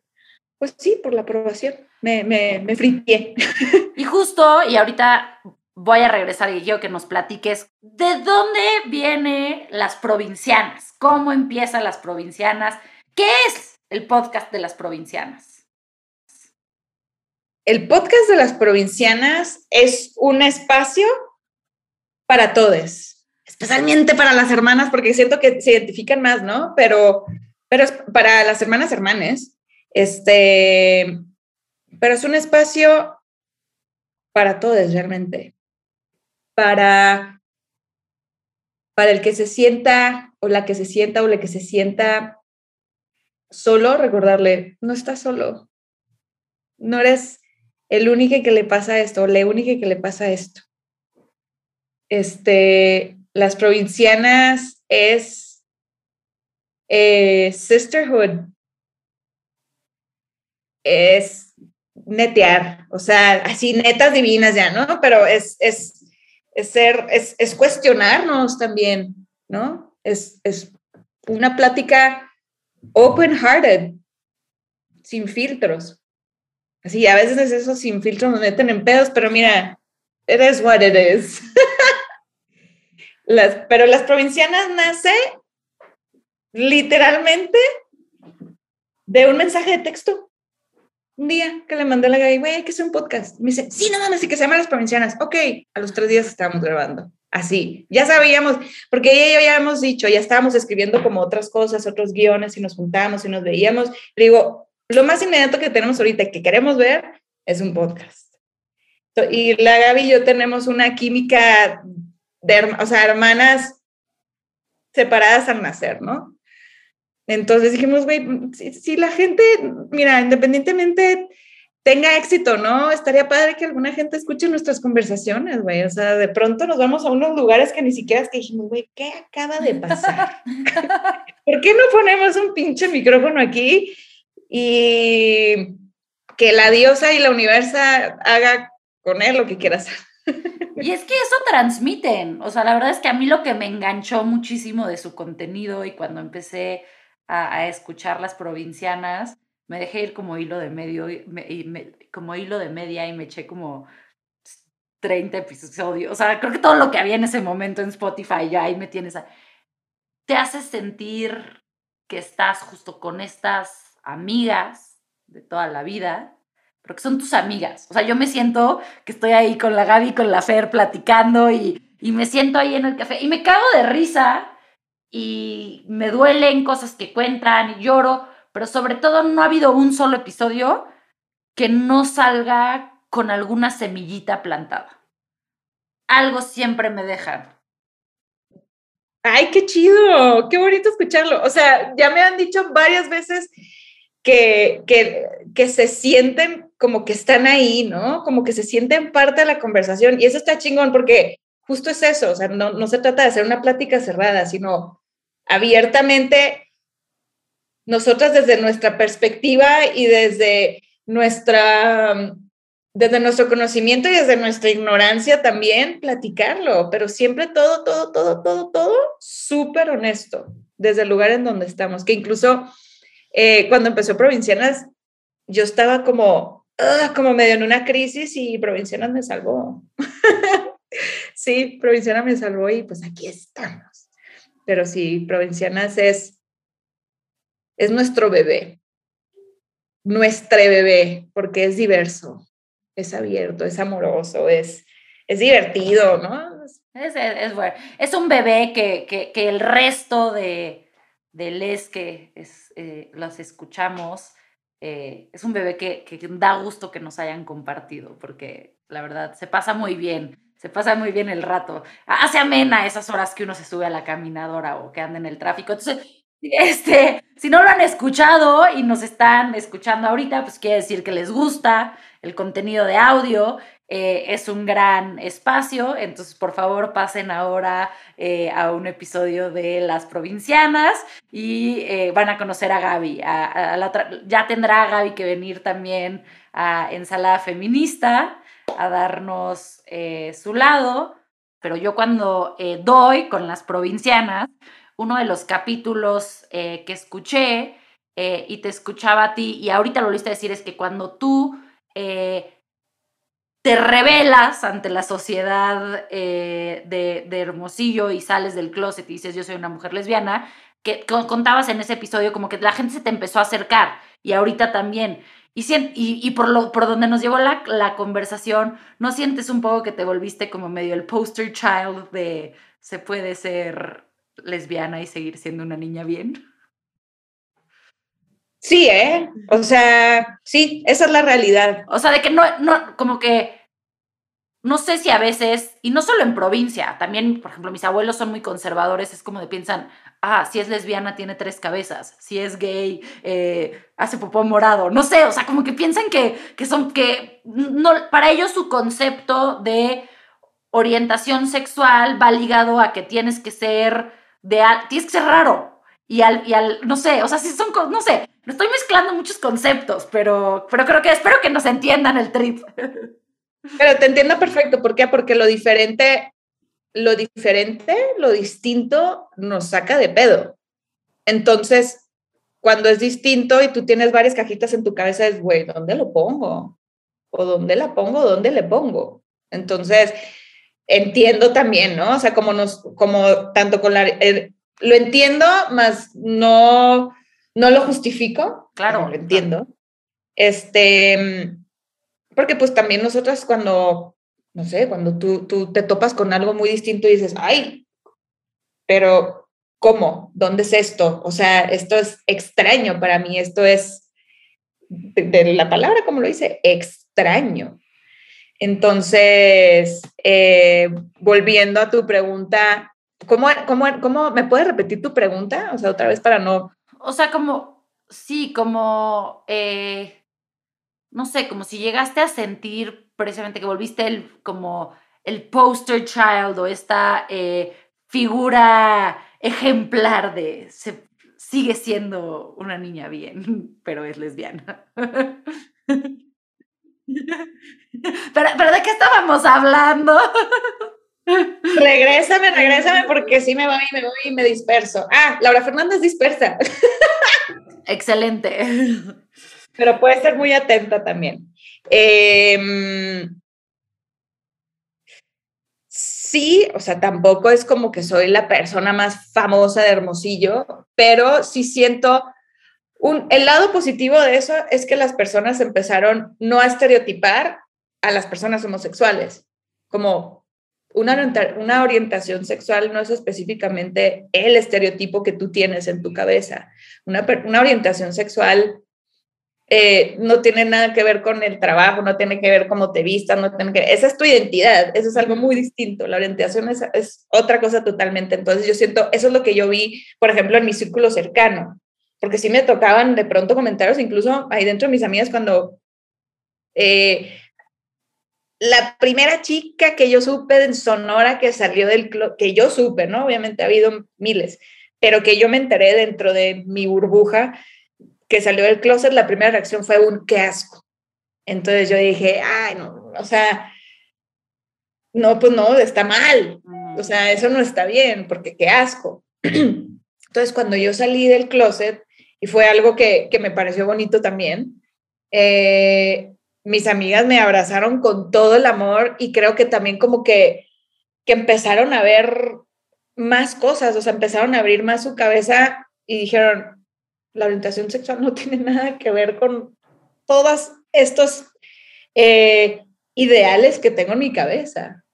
pues sí, por la aprobación. Me, me, me fripié. Y justo, y ahorita voy a regresar y quiero que nos platiques de dónde vienen las provincianas, cómo empiezan las provincianas, qué es el podcast de las provincianas. El podcast de las provincianas es un espacio para todos, especialmente para las hermanas, porque siento que se identifican más, ¿no? Pero, pero para las hermanas hermanes, este, pero es un espacio para todos realmente, para, para el que se sienta o la que se sienta o la que se sienta solo, recordarle, no estás solo, no eres el único que le pasa esto, o la única que le pasa esto. Este, las provincianas es eh, sisterhood, es netear, o sea, así netas divinas ya, ¿no? Pero es, es, es ser, es, es cuestionarnos también, ¿no? Es, es una plática open-hearted, sin filtros. Así, a veces es eso sin filtros, nos meten en pedos, pero mira, it is what it is. (laughs) las, pero las provincianas nace literalmente de un mensaje de texto. Un día que le mandé a la Gaby, güey, hay que hacer un podcast. Me dice, sí, no mames, sí que se llama Las Provincianas. Ok, a los tres días estábamos grabando. Así, ya sabíamos, porque ella y yo ya hemos dicho, ya estábamos escribiendo como otras cosas, otros guiones y nos juntamos y nos veíamos. Le digo, lo más inmediato que tenemos ahorita que queremos ver es un podcast. Y la Gaby y yo tenemos una química de, o sea, hermanas separadas al nacer, ¿no? Entonces dijimos, güey, si, si, la gente, mira, independientemente tenga éxito, ¿no? Estaría padre que alguna gente escuche nuestras conversaciones, güey. O sea, de pronto nos vamos a unos lugares que ni siquiera es que dijimos, güey, ¿qué acaba de pasar? (laughs) ¿Por qué no ponemos un pinche micrófono aquí y que la diosa y la universa haga con él lo que quiera hacer? Y es que eso transmiten. O sea, la verdad es que a mí lo que me enganchó muchísimo de su contenido y cuando empecé a, escuchar las provincianas, me dejé ir como hilo de medio, me, me, como hilo de media y me eché como 30 episodios. O sea, creo que todo lo que había en ese momento en Spotify ya ahí me tienes. A, te hace sentir que estás justo con estas amigas de toda la vida, porque son tus amigas. O sea, yo me siento que estoy ahí con la Gaby, con la Fer platicando y, y me siento ahí en el café y me cago de risa y me duelen cosas que cuentan y lloro, pero sobre todo no ha habido un solo episodio que no salga con alguna semillita plantada. Algo siempre me dejan. Ay, qué chido, qué bonito escucharlo. O sea, ya me han dicho varias veces que, que, que se sienten como que están ahí, ¿no? Como que se sienten parte de la conversación. Y eso está chingón porque justo es eso, o sea, no, no se trata de hacer una plática cerrada, sino abiertamente nosotras desde nuestra perspectiva y desde nuestra desde nuestro conocimiento y desde nuestra ignorancia también platicarlo, pero siempre todo, todo, todo, todo, todo súper honesto, desde el lugar en donde estamos, que incluso eh, cuando empezó Provincianas, yo estaba como, uh, como medio en una crisis y Provincianas me salvó. (laughs) sí, Provincianas me salvó y pues aquí estamos. Pero sí, Provincianas es, es nuestro bebé, nuestro bebé, porque es diverso es abierto, es amoroso, es, es divertido, ¿no? Es, bueno. es un bebé que, que, que, el resto de, de les que es, eh, los escuchamos, eh, es un bebé que, que, da gusto que nos hayan compartido, porque la verdad se pasa muy bien se pasa muy bien el rato. Hace amena esas horas que uno se sube a la caminadora o que anda en el tráfico. Entonces, este, si no lo han escuchado y nos están escuchando ahorita, pues quiere decir que les gusta el contenido de audio. Eh, es un gran espacio, entonces por favor pasen ahora eh, a un episodio de Las Provincianas y eh, van a conocer a Gaby. ya tendrá Gaby que venir también a Ensalada Feminista a darnos su lado, pero yo cuando doy con las provincianas, uno de los capítulos que escuché y te escuchaba a ti y ahorita lo volviste decir es que cuando tú te revelas ante la sociedad eh, de, Hermosillo y sales del closet y dices yo soy una mujer lesbiana, que contabas en ese episodio como que la gente se te empezó a acercar y ahorita también. Y, y, por, lo, por donde nos llevó la, la, conversación, ¿no sientes un poco que te volviste como medio el poster child de se puede ser lesbiana y seguir siendo una niña bien? Sí, ¿eh? O sea, sí, esa es la realidad. O sea, de que no, no, como que, no sé si a veces, y no solo en provincia, también, por ejemplo, mis abuelos son muy conservadores, es como de piensan, ah, si es lesbiana tiene tres cabezas, si es gay eh, hace popó morado, no sé, o sea, como que piensan que, que son, que no, para ellos su concepto de orientación sexual va ligado a que tienes que ser de, tienes que ser raro, y al, y al, no sé, o sea, si son, no sé, estoy mezclando muchos conceptos, pero, pero creo que espero que nos entiendan el trip. Pero te entiendo perfecto, ¿por qué? Porque lo diferente, lo diferente, lo distinto nos saca de pedo. Entonces, cuando es distinto y tú tienes varias cajitas en tu cabeza, es, güey, ¿dónde lo pongo? ¿O dónde la pongo? ¿Dónde le pongo? Entonces, entiendo también, ¿no? O sea, como nos, como tanto con la, lo entiendo, más no, no lo justifico. Claro. Lo entiendo. Este, porque pues también nosotras cuando, no sé, cuando tú, tú te topas con algo muy distinto y dices, ay, pero ¿cómo? ¿Dónde es esto? O sea, esto es extraño para mí, esto es, de, la palabra como lo dice, extraño. Entonces, eh, volviendo a tu pregunta, ¿Cómo, cómo, cómo, me puedes repetir tu pregunta? O sea, otra vez para no... O sea, como, sí, como, eh, no sé, como si llegaste a sentir precisamente que volviste el, como el poster child o esta eh, figura ejemplar de, se, sigue siendo una niña bien, (laughs) pero es lesbiana. (laughs) pero, pero ¿de qué estábamos hablando? (laughs) Regrésame, regrésame porque sí me voy, me voy y me disperso. Ah, Laura Fernández dispersa. Excelente. Pero puede ser muy atenta también. Em, sí, o sea, tampoco es como que soy la persona más famosa de Hermosillo, pero sí siento un, el lado positivo de eso es que las personas empezaron no a estereotipar a las personas homosexuales, como una, orientación sexual no es específicamente el estereotipo que tú tienes en tu cabeza. Una, orientación sexual eh, no tiene nada que ver con el trabajo, no tiene que ver cómo te vistas, no tiene que esa es tu identidad, eso es algo muy distinto. La orientación es, es otra cosa totalmente. Entonces yo siento, eso es lo que yo vi, por ejemplo, en mi círculo cercano, porque sí me tocaban de pronto comentarios, incluso ahí dentro de mis amigas cuando... Eh, la primera chica que yo supe en Sonora que salió del que yo supe, ¿no? Obviamente ha habido miles, pero que yo me enteré dentro de mi burbuja que salió del closet, la primera reacción fue un qué asco. Entonces yo dije, ay, no, o sea, no, pues no, está mal. O sea, eso no está bien, porque qué asco. (clears throat) Entonces, cuando yo salí del closet, y fue algo que, que me pareció bonito también, eh, mis amigas me abrazaron con todo el amor y creo que también como que, que empezaron a ver más cosas, o sea, empezaron a abrir más su cabeza y dijeron, la orientación sexual no (laughs) tiene nada que ver con todos estos eh, ideales que tengo en mi cabeza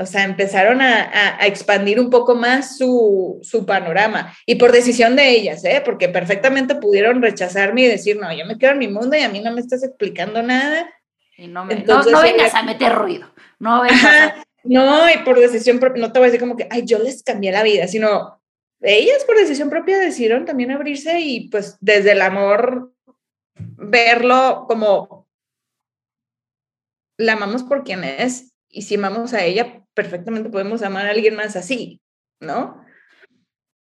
o sea, empezaron a, expandir un poco más su, panorama. Y por decisión de ellas, ¿eh? Porque perfectamente pudieron rechazarme y decir, no, yo me quedo en mi mundo y a mí no me estás explicando nada. Y no, me, no, vengas a meter ruido. No vengas No, y por decisión propia, no te voy a decir como que, ay, yo les cambié la vida, sino ellas por decisión propia decidieron también abrirse y pues desde el amor verlo como la amamos por quien es y si amamos a ella, perfectamente podemos amar a alguien más así, ¿no?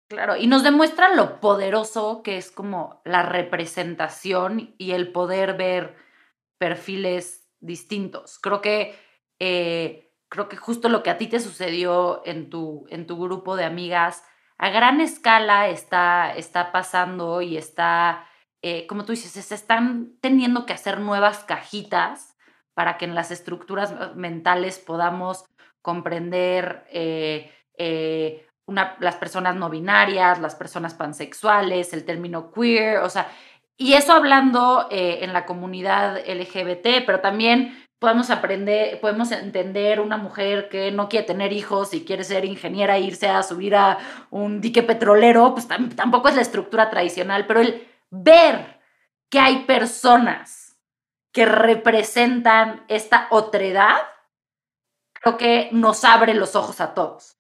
Claro, y nos demuestra lo poderoso que es como la representación y el poder ver perfiles distintos. Creo que, eh, creo que justo lo que a ti te sucedió en tu, en tu grupo de amigas, a gran escala está, está pasando y está, eh, como tú dices, se están teniendo que hacer nuevas cajitas para que en las estructuras mentales podamos comprender eh, las personas no binarias, las personas pansexuales, el término queer, o sea, y eso hablando eh, en la comunidad LGBT, pero también podemos aprender, podemos entender una mujer que no quiere tener hijos y quiere ser ingeniera e irse a subir a un dique petrolero, pues tampoco es la estructura tradicional, pero el ver que hay personas que representan esta otredad, creo que nos abre los ojos a todos.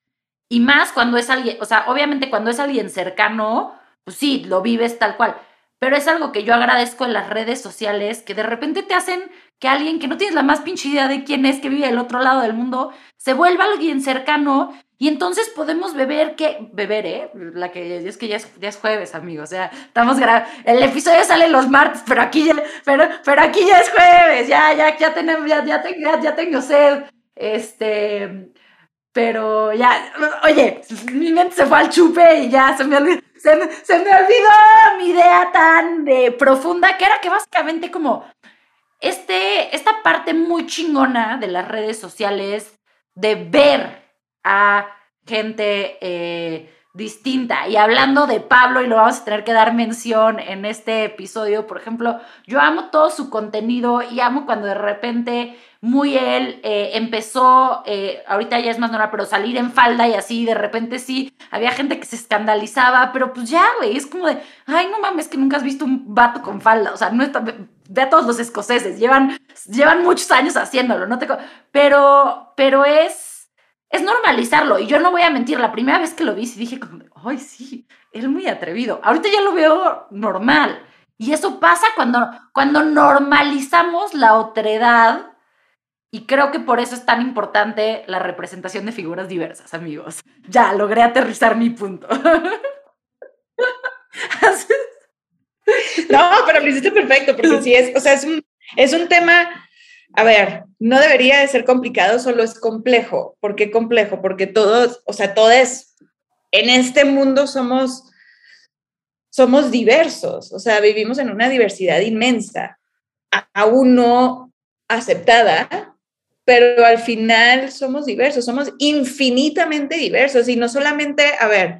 Y más cuando es alguien, o sea, obviamente cuando es alguien cercano, pues sí, lo vives tal cual. Pero es algo que yo agradezco en las redes sociales, que de repente te hacen que alguien que no tienes la más pinche idea de quién es, que vive del otro lado del mundo, se vuelva alguien cercano y entonces podemos beber, que, beber, ¿eh? La que es que ya es, ya es jueves, amigos. O sea, estamos. El episodio sale los martes, pero aquí ya, pero, pero aquí ya es jueves. Ya, ya, ya tenemos, ya, ya, tengo, ya tengo sed. Este. Pero ya, oye, mi mente se fue al chupe y ya se me olvidó, se, me olvidó mi idea tan eh, profunda que era que básicamente como este, esta parte muy chingona de las redes sociales de ver a gente eh, distinta. Y hablando de Pablo, y lo vamos a tener que dar mención en este episodio, por ejemplo, yo amo todo su contenido y amo cuando de repente muy él, eh, empezó, eh, ahorita ya es más normal, pero salir en falda y así, de repente sí, había gente que se escandalizaba, pero pues ya, güey, es como de, ay, no mames, que nunca has visto un vato con falda, o sea, no está, ve a todos los escoceses, llevan, llevan muchos años haciéndolo, no te, pero, pero es, es normalizarlo, y yo no voy a mentir, la primera vez que lo vi, sí dije como, ay, sí, es muy atrevido, ahorita ya lo veo normal, y eso pasa cuando, cuando normalizamos la otredad, y creo que por eso es tan importante la representación de figuras diversas, amigos. Ya, logré aterrizar mi punto. (laughs) no, pero lo hiciste perfecto, porque sí es, o sea, es un, es un tema, a ver, no debería de ser complicado, solo es complejo. ¿Por qué complejo? Porque todos, o sea, todos en este mundo somos, somos diversos, o sea, vivimos en una diversidad inmensa, aún no aceptada, pero al final somos diversos, somos infinitamente diversos y no solamente, a ver,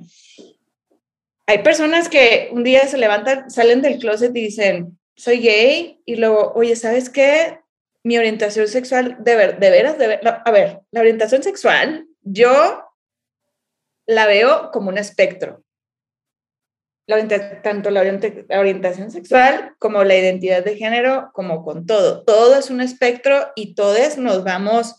hay personas que un día se levantan, salen del closet y dicen, soy gay y luego, oye, ¿sabes qué? Mi orientación sexual, de, ver, de veras, a ver, la orientación sexual, yo la veo como un espectro tanto la, orientación sexual como la identidad de género, como con todo. Todo es un espectro y todos nos vamos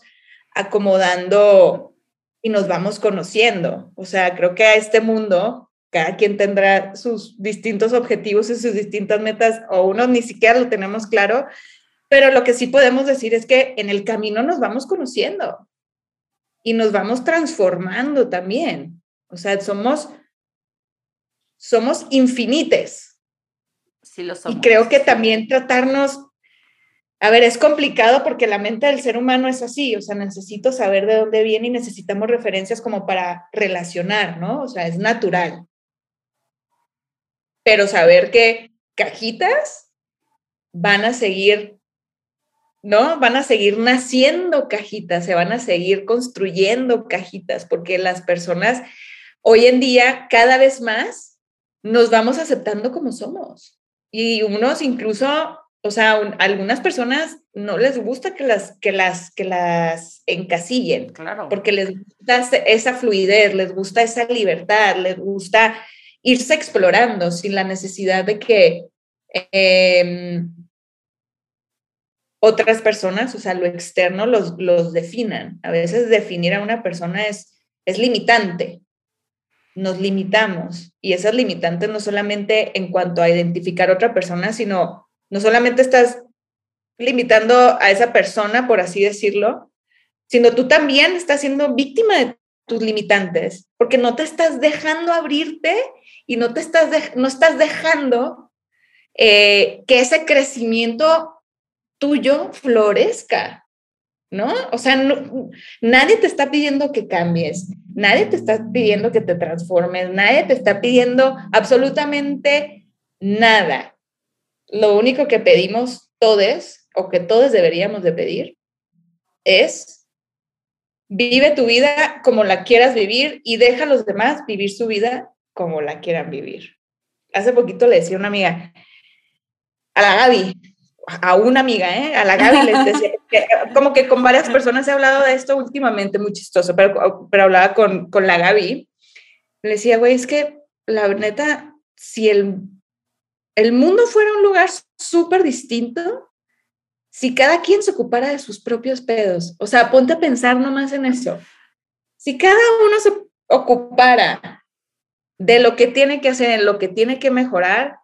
acomodando y nos vamos conociendo. O sea, creo que a este mundo cada quien tendrá sus distintos objetivos y sus distintas metas, o uno ni siquiera lo tenemos claro, pero lo que sí podemos decir es que en el camino nos vamos conociendo y nos vamos transformando también. O sea, somos somos infinites. Sí, lo somos. Y creo que también tratarnos, a ver, es complicado porque la mente del ser humano es así, o sea, necesito saber de dónde viene y necesitamos referencias como para relacionar, ¿no? O sea, es natural. Pero saber que cajitas van a seguir, ¿no? Van a seguir naciendo cajitas, se van a seguir construyendo cajitas, porque las personas hoy en día cada vez más nos vamos aceptando como somos. Y unos incluso, o sea, algunas personas no les gusta que las, que las, que las encasillen, claro. porque les gusta esa fluidez, les gusta esa libertad, les gusta irse explorando sin la necesidad de que, em, otras personas, o sea, lo externo los, los definan. A veces definir a una persona es, es limitante. Nos limitamos y esas limitantes no solamente en cuanto a identificar a otra persona, sino no solamente estás limitando a esa persona, por así decirlo, sino tú también estás siendo víctima de tus limitantes, porque no te estás dejando abrirte y no te estás, no estás dejando eh, que ese crecimiento tuyo florezca, ¿no? O sea, nadie te está pidiendo que cambies, nadie te está pidiendo que te transformes, nadie te está pidiendo absolutamente nada. Lo único que pedimos todos, o que todos deberíamos de pedir, es vive tu vida como la quieras vivir y deja a los demás vivir su vida como la quieran vivir. Hace poquito le decía una amiga, a la Gaby, a una amiga, ¿eh? a la Gaby, les decía, (laughs) como que con varias personas he hablado de esto últimamente, muy chistoso, pero, pero hablaba con, con la Gaby, le decía, güey, es que la neta, si el, el mundo fuera un lugar súper distinto, si cada quien se ocupara de sus propios pedos, o sea, ponte a pensar nomás en eso, si cada uno se ocupara de lo que tiene que hacer, en lo que tiene que mejorar,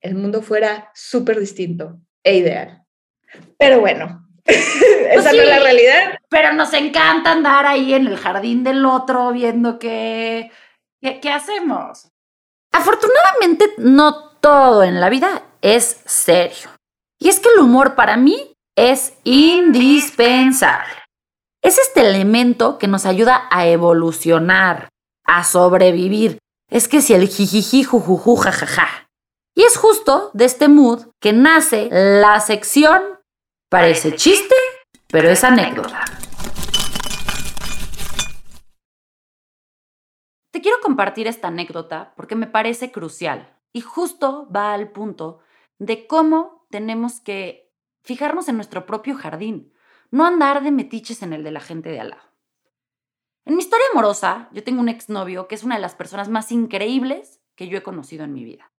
el mundo fuera súper distinto e ideal. Pero bueno, (laughs) esa no es la realidad. Pero nos encanta andar ahí en el jardín del otro viendo qué, qué, hacemos. Afortunadamente, no todo en la vida es serio. Y es que el humor para mí es indispensable. Es este elemento que nos ayuda a evolucionar, a sobrevivir. Es que si el jijiji, jujuju, jajaja, y es justo de este mood que nace la sección Parece chiste, pero es anécdota. Te quiero compartir esta anécdota porque me parece crucial y justo va al punto de cómo tenemos que fijarnos en nuestro propio jardín, no andar de metiches en el de la gente de al lado. En mi historia amorosa, yo tengo un exnovio que es una de las personas más increíbles que yo he conocido en mi vida.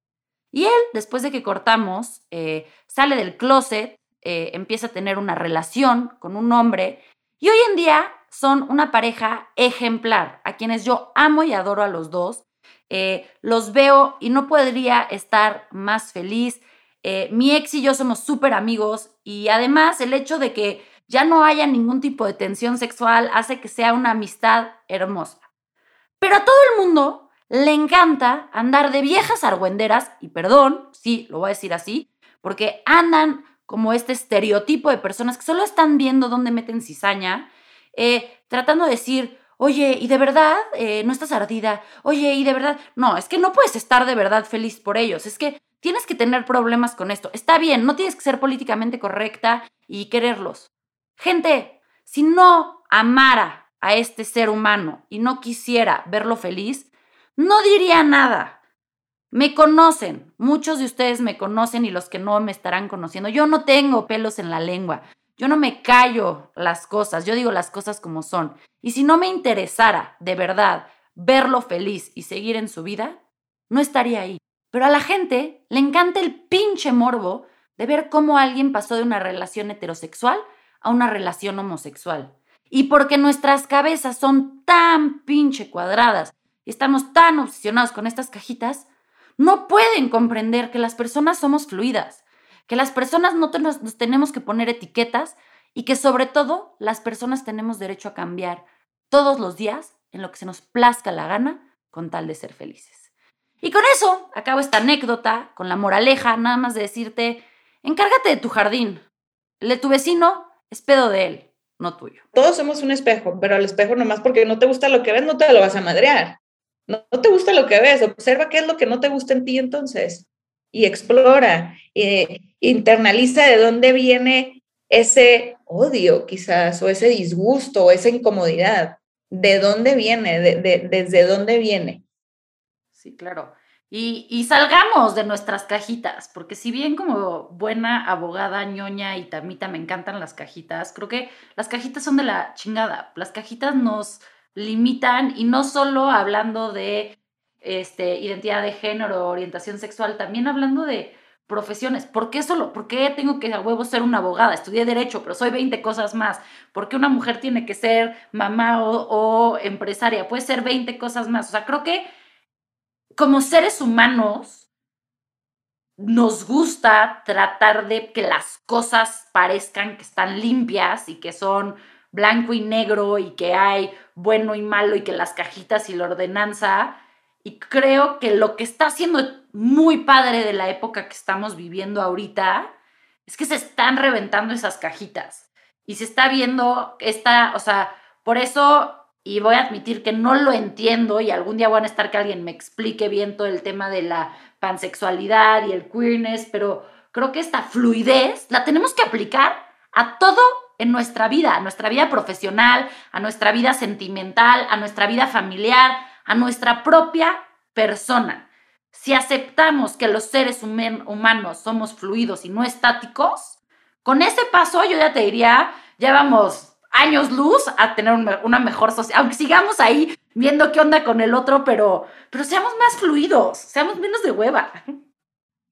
Y él, después de que cortamos, eh, sale del closet, eh, empieza a tener una relación con un hombre y hoy en día son una pareja ejemplar, a quienes yo amo y adoro a los dos. Eh, los veo y no podría estar más feliz. mi ex y yo somos súper amigos y además el hecho de que ya no haya ningún tipo de tensión sexual hace que sea una amistad hermosa. Pero a todo el mundo le encanta andar de viejas argüenderas, y perdón, sí, lo voy a decir así, porque andan como este estereotipo de personas que solo están viendo dónde meten cizaña, eh, tratando de decir, oye, ¿y de verdad eh, no estás ardida? Oye, ¿y de verdad? No, es que no puedes estar de verdad feliz por ellos, es que tienes que tener problemas con esto. Está bien, no tienes que ser políticamente correcta y quererlos. Gente, si no amara a este ser humano y no quisiera verlo feliz, no diría nada. Me conocen, muchos de ustedes me conocen y los que no me estarán conociendo. Yo no tengo pelos en la lengua, yo no me callo las cosas, yo digo las cosas como son. Y si no me interesara de verdad verlo feliz y seguir en su vida, no estaría ahí. Pero a la gente le encanta el pinche morbo de ver cómo alguien pasó de una relación heterosexual a una relación homosexual. Y porque nuestras cabezas son tan pinche cuadradas estamos tan obsesionados con estas cajitas, no pueden comprender que las personas somos fluidas, que las personas no nos, tenemos que poner etiquetas y que sobre todo las personas tenemos derecho a cambiar todos los días en lo que se nos plazca la gana con tal de ser felices. Y con eso acabo esta anécdota con la moraleja, nada más de decirte, encárgate de tu jardín, el de tu vecino es pedo de él, no tuyo. Todos somos un espejo, pero al espejo nomás porque no te gusta lo que ves, no te lo vas a madrear. No, te gusta lo que ves, observa qué es lo que no te gusta en ti entonces y explora, e internaliza de dónde viene ese odio quizás o ese disgusto o esa incomodidad, de dónde viene, desde dónde viene. Sí, claro. Y, salgamos de nuestras cajitas, porque si bien como buena abogada ñoña y tamita me encantan las cajitas, creo que las cajitas son de la chingada. Las cajitas nos limitan y no solo hablando de este, identidad de género, orientación sexual, también hablando de profesiones. ¿Por qué solo? ¿Por qué tengo que a huevo ser una abogada? Estudié derecho, pero soy 20 cosas más. ¿Por qué una mujer tiene que ser mamá o, empresaria? Puede ser 20 cosas más. O sea, creo que como seres humanos nos gusta tratar de que las cosas parezcan que están limpias y que son blanco y negro y que hay bueno y malo y que las cajitas y la ordenanza. Y creo que lo que está haciendo muy padre de la época que estamos viviendo ahorita es que se están reventando esas cajitas y se está viendo esta, o sea, por eso, y voy a admitir que no lo entiendo y algún día voy a necesitar que alguien me explique bien todo el tema de la pansexualidad y el queerness, pero creo que esta fluidez la tenemos que aplicar a todo en nuestra vida, a nuestra vida profesional, a nuestra vida sentimental, a nuestra vida familiar, a nuestra propia persona. Si aceptamos que los seres humanos somos fluidos y no estáticos, con ese paso yo ya te diría, ya vamos años luz a tener una mejor sociedad, aunque sigamos ahí viendo qué onda con el otro, pero, pero seamos más fluidos, seamos menos de hueva.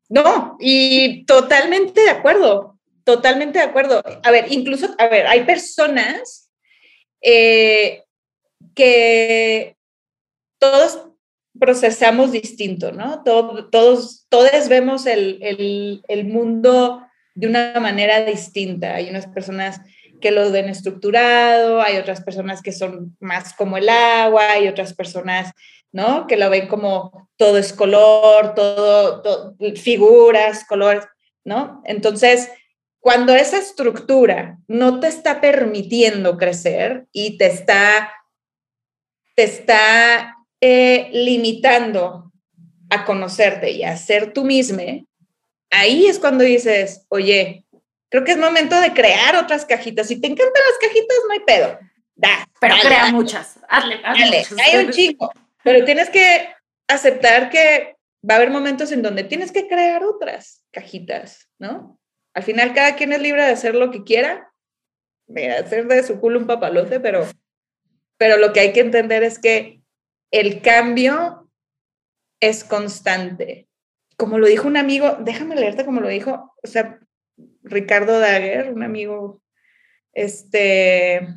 No, y totalmente de acuerdo, totalmente de acuerdo. A ver, incluso, a ver, hay personas eh, que todos procesamos distinto, ¿no? todos, todos vemos el, mundo de una manera distinta. Hay unas personas que lo ven estructurado, hay otras personas que son más como el agua, hay otras personas, ¿no? Que lo ven como todo es color, todo, figuras, colores, ¿no? Entonces, cuando esa estructura no te está permitiendo crecer y te está, te está eh, limitando a conocerte y a ser tú misma, ahí es cuando dices, oye, creo que es momento de crear otras cajitas. Si te encantan las cajitas, no hay pedo. Da, pero crea muchas. Hazle, hazle. Hay un chico, pero tienes que aceptar que va a haber momentos en donde tienes que crear otras cajitas, ¿no? Al final cada quien es libre de hacer lo que quiera, de hacer de su culo un papalote, pero, pero lo que hay que entender es que el cambio es constante. Como lo dijo un amigo, déjame leerte como lo dijo, o sea, Ricardo Daguer, un amigo, este,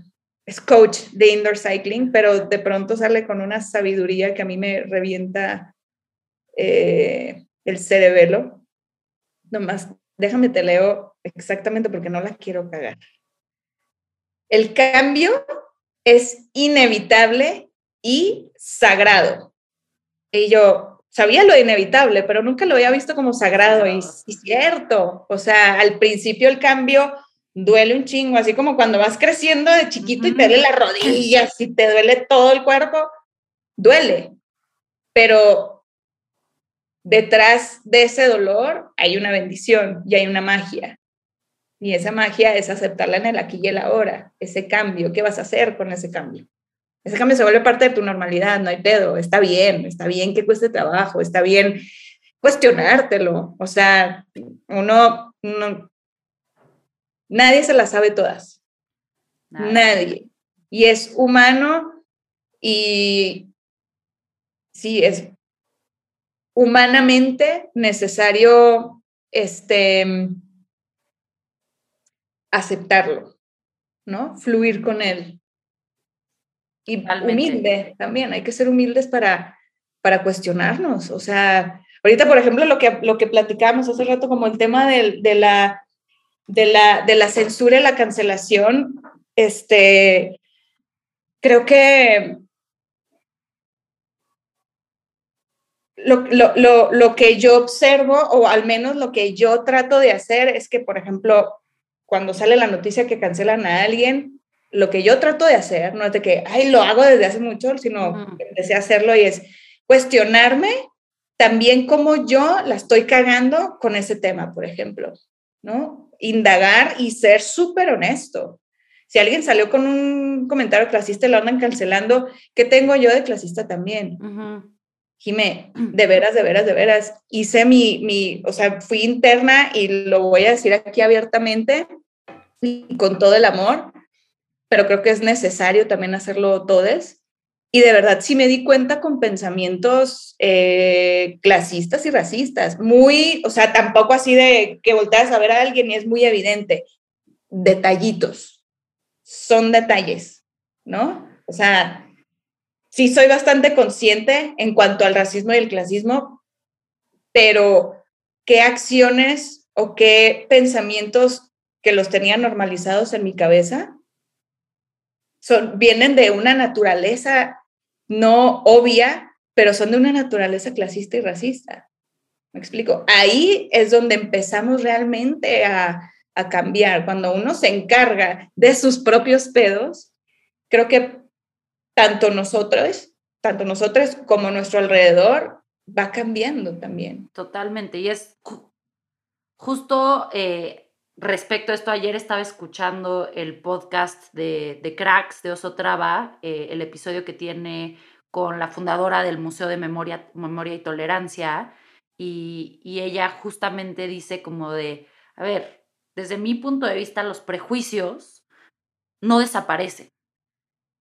es coach de indoor cycling, pero de pronto sale con una sabiduría que a mí me revienta eh, el cerebelo. Nomás, déjame te leo exactamente porque no la quiero cagar. El cambio es inevitable y sagrado. Y yo sabía lo inevitable, pero nunca lo había visto como sagrado y, cierto. O sea, al principio el cambio duele un chingo, así como cuando vas creciendo de chiquito y te duele las rodillas y te duele todo el cuerpo, duele. Pero detrás de ese dolor hay una bendición y hay una magia. Y esa magia es aceptarla en el aquí y el ahora, ese cambio. ¿Qué vas a hacer con ese cambio? Ese cambio se vuelve parte de tu normalidad, no hay pedo, está bien, está bien que cueste trabajo, está bien cuestionártelo. O sea, uno, nadie se las sabe todas. Nadie. Y es humano y sí, es humanamente necesario este, aceptarlo, ¿no? Fluir con él. Y humilde también, hay que ser humildes para, para cuestionarnos. O sea, ahorita, por ejemplo, lo que, lo que platicamos hace rato, como el tema de, de, la, de, la, de la censura y la cancelación, este, creo que lo, lo, lo, lo, que yo observo, o al menos lo que yo trato de hacer, es que, por ejemplo, cuando sale la noticia que cancelan a alguien, lo que yo trato de hacer, no es de que, ay, lo hago desde hace mucho, sino empecé a hacerlo y es cuestionarme también cómo yo la estoy cagando con ese tema, por ejemplo, ¿no? Indagar y ser súper honesto. Si alguien salió con un comentario clasista y lo andan cancelando, ¿qué tengo yo de clasista también? Jimé, de veras, de veras, de veras, hice mi, mi, o sea, fui interna y lo voy a decir aquí abiertamente y con todo el amor pero creo que es necesario también hacerlo todos. y de verdad sí me di cuenta con pensamientos eh, clasistas y racistas, muy, o sea, tampoco así de que volteas a ver a alguien y es muy evidente, detallitos, son detalles, ¿no? O sea, sí soy bastante consciente en cuanto al racismo y el clasismo, pero ¿qué acciones o qué pensamientos que los tenía normalizados en mi cabeza son, vienen de una naturaleza no obvia, pero son de una naturaleza clasista y racista. ¿Me explico? Ahí es donde empezamos realmente a, a cambiar. Cuando uno se encarga de sus propios pedos, creo que tanto nosotros, tanto nosotros como nuestro alrededor va cambiando también. Totalmente. Y es justo eh, respecto a esto, ayer estaba escuchando el podcast de, de Cracks de Oso Traba, eh, el episodio que tiene con la fundadora del Museo de Memoria, Memoria y Tolerancia, y, y ella justamente dice como de, a ver, desde mi punto de vista, los prejuicios no desaparecen.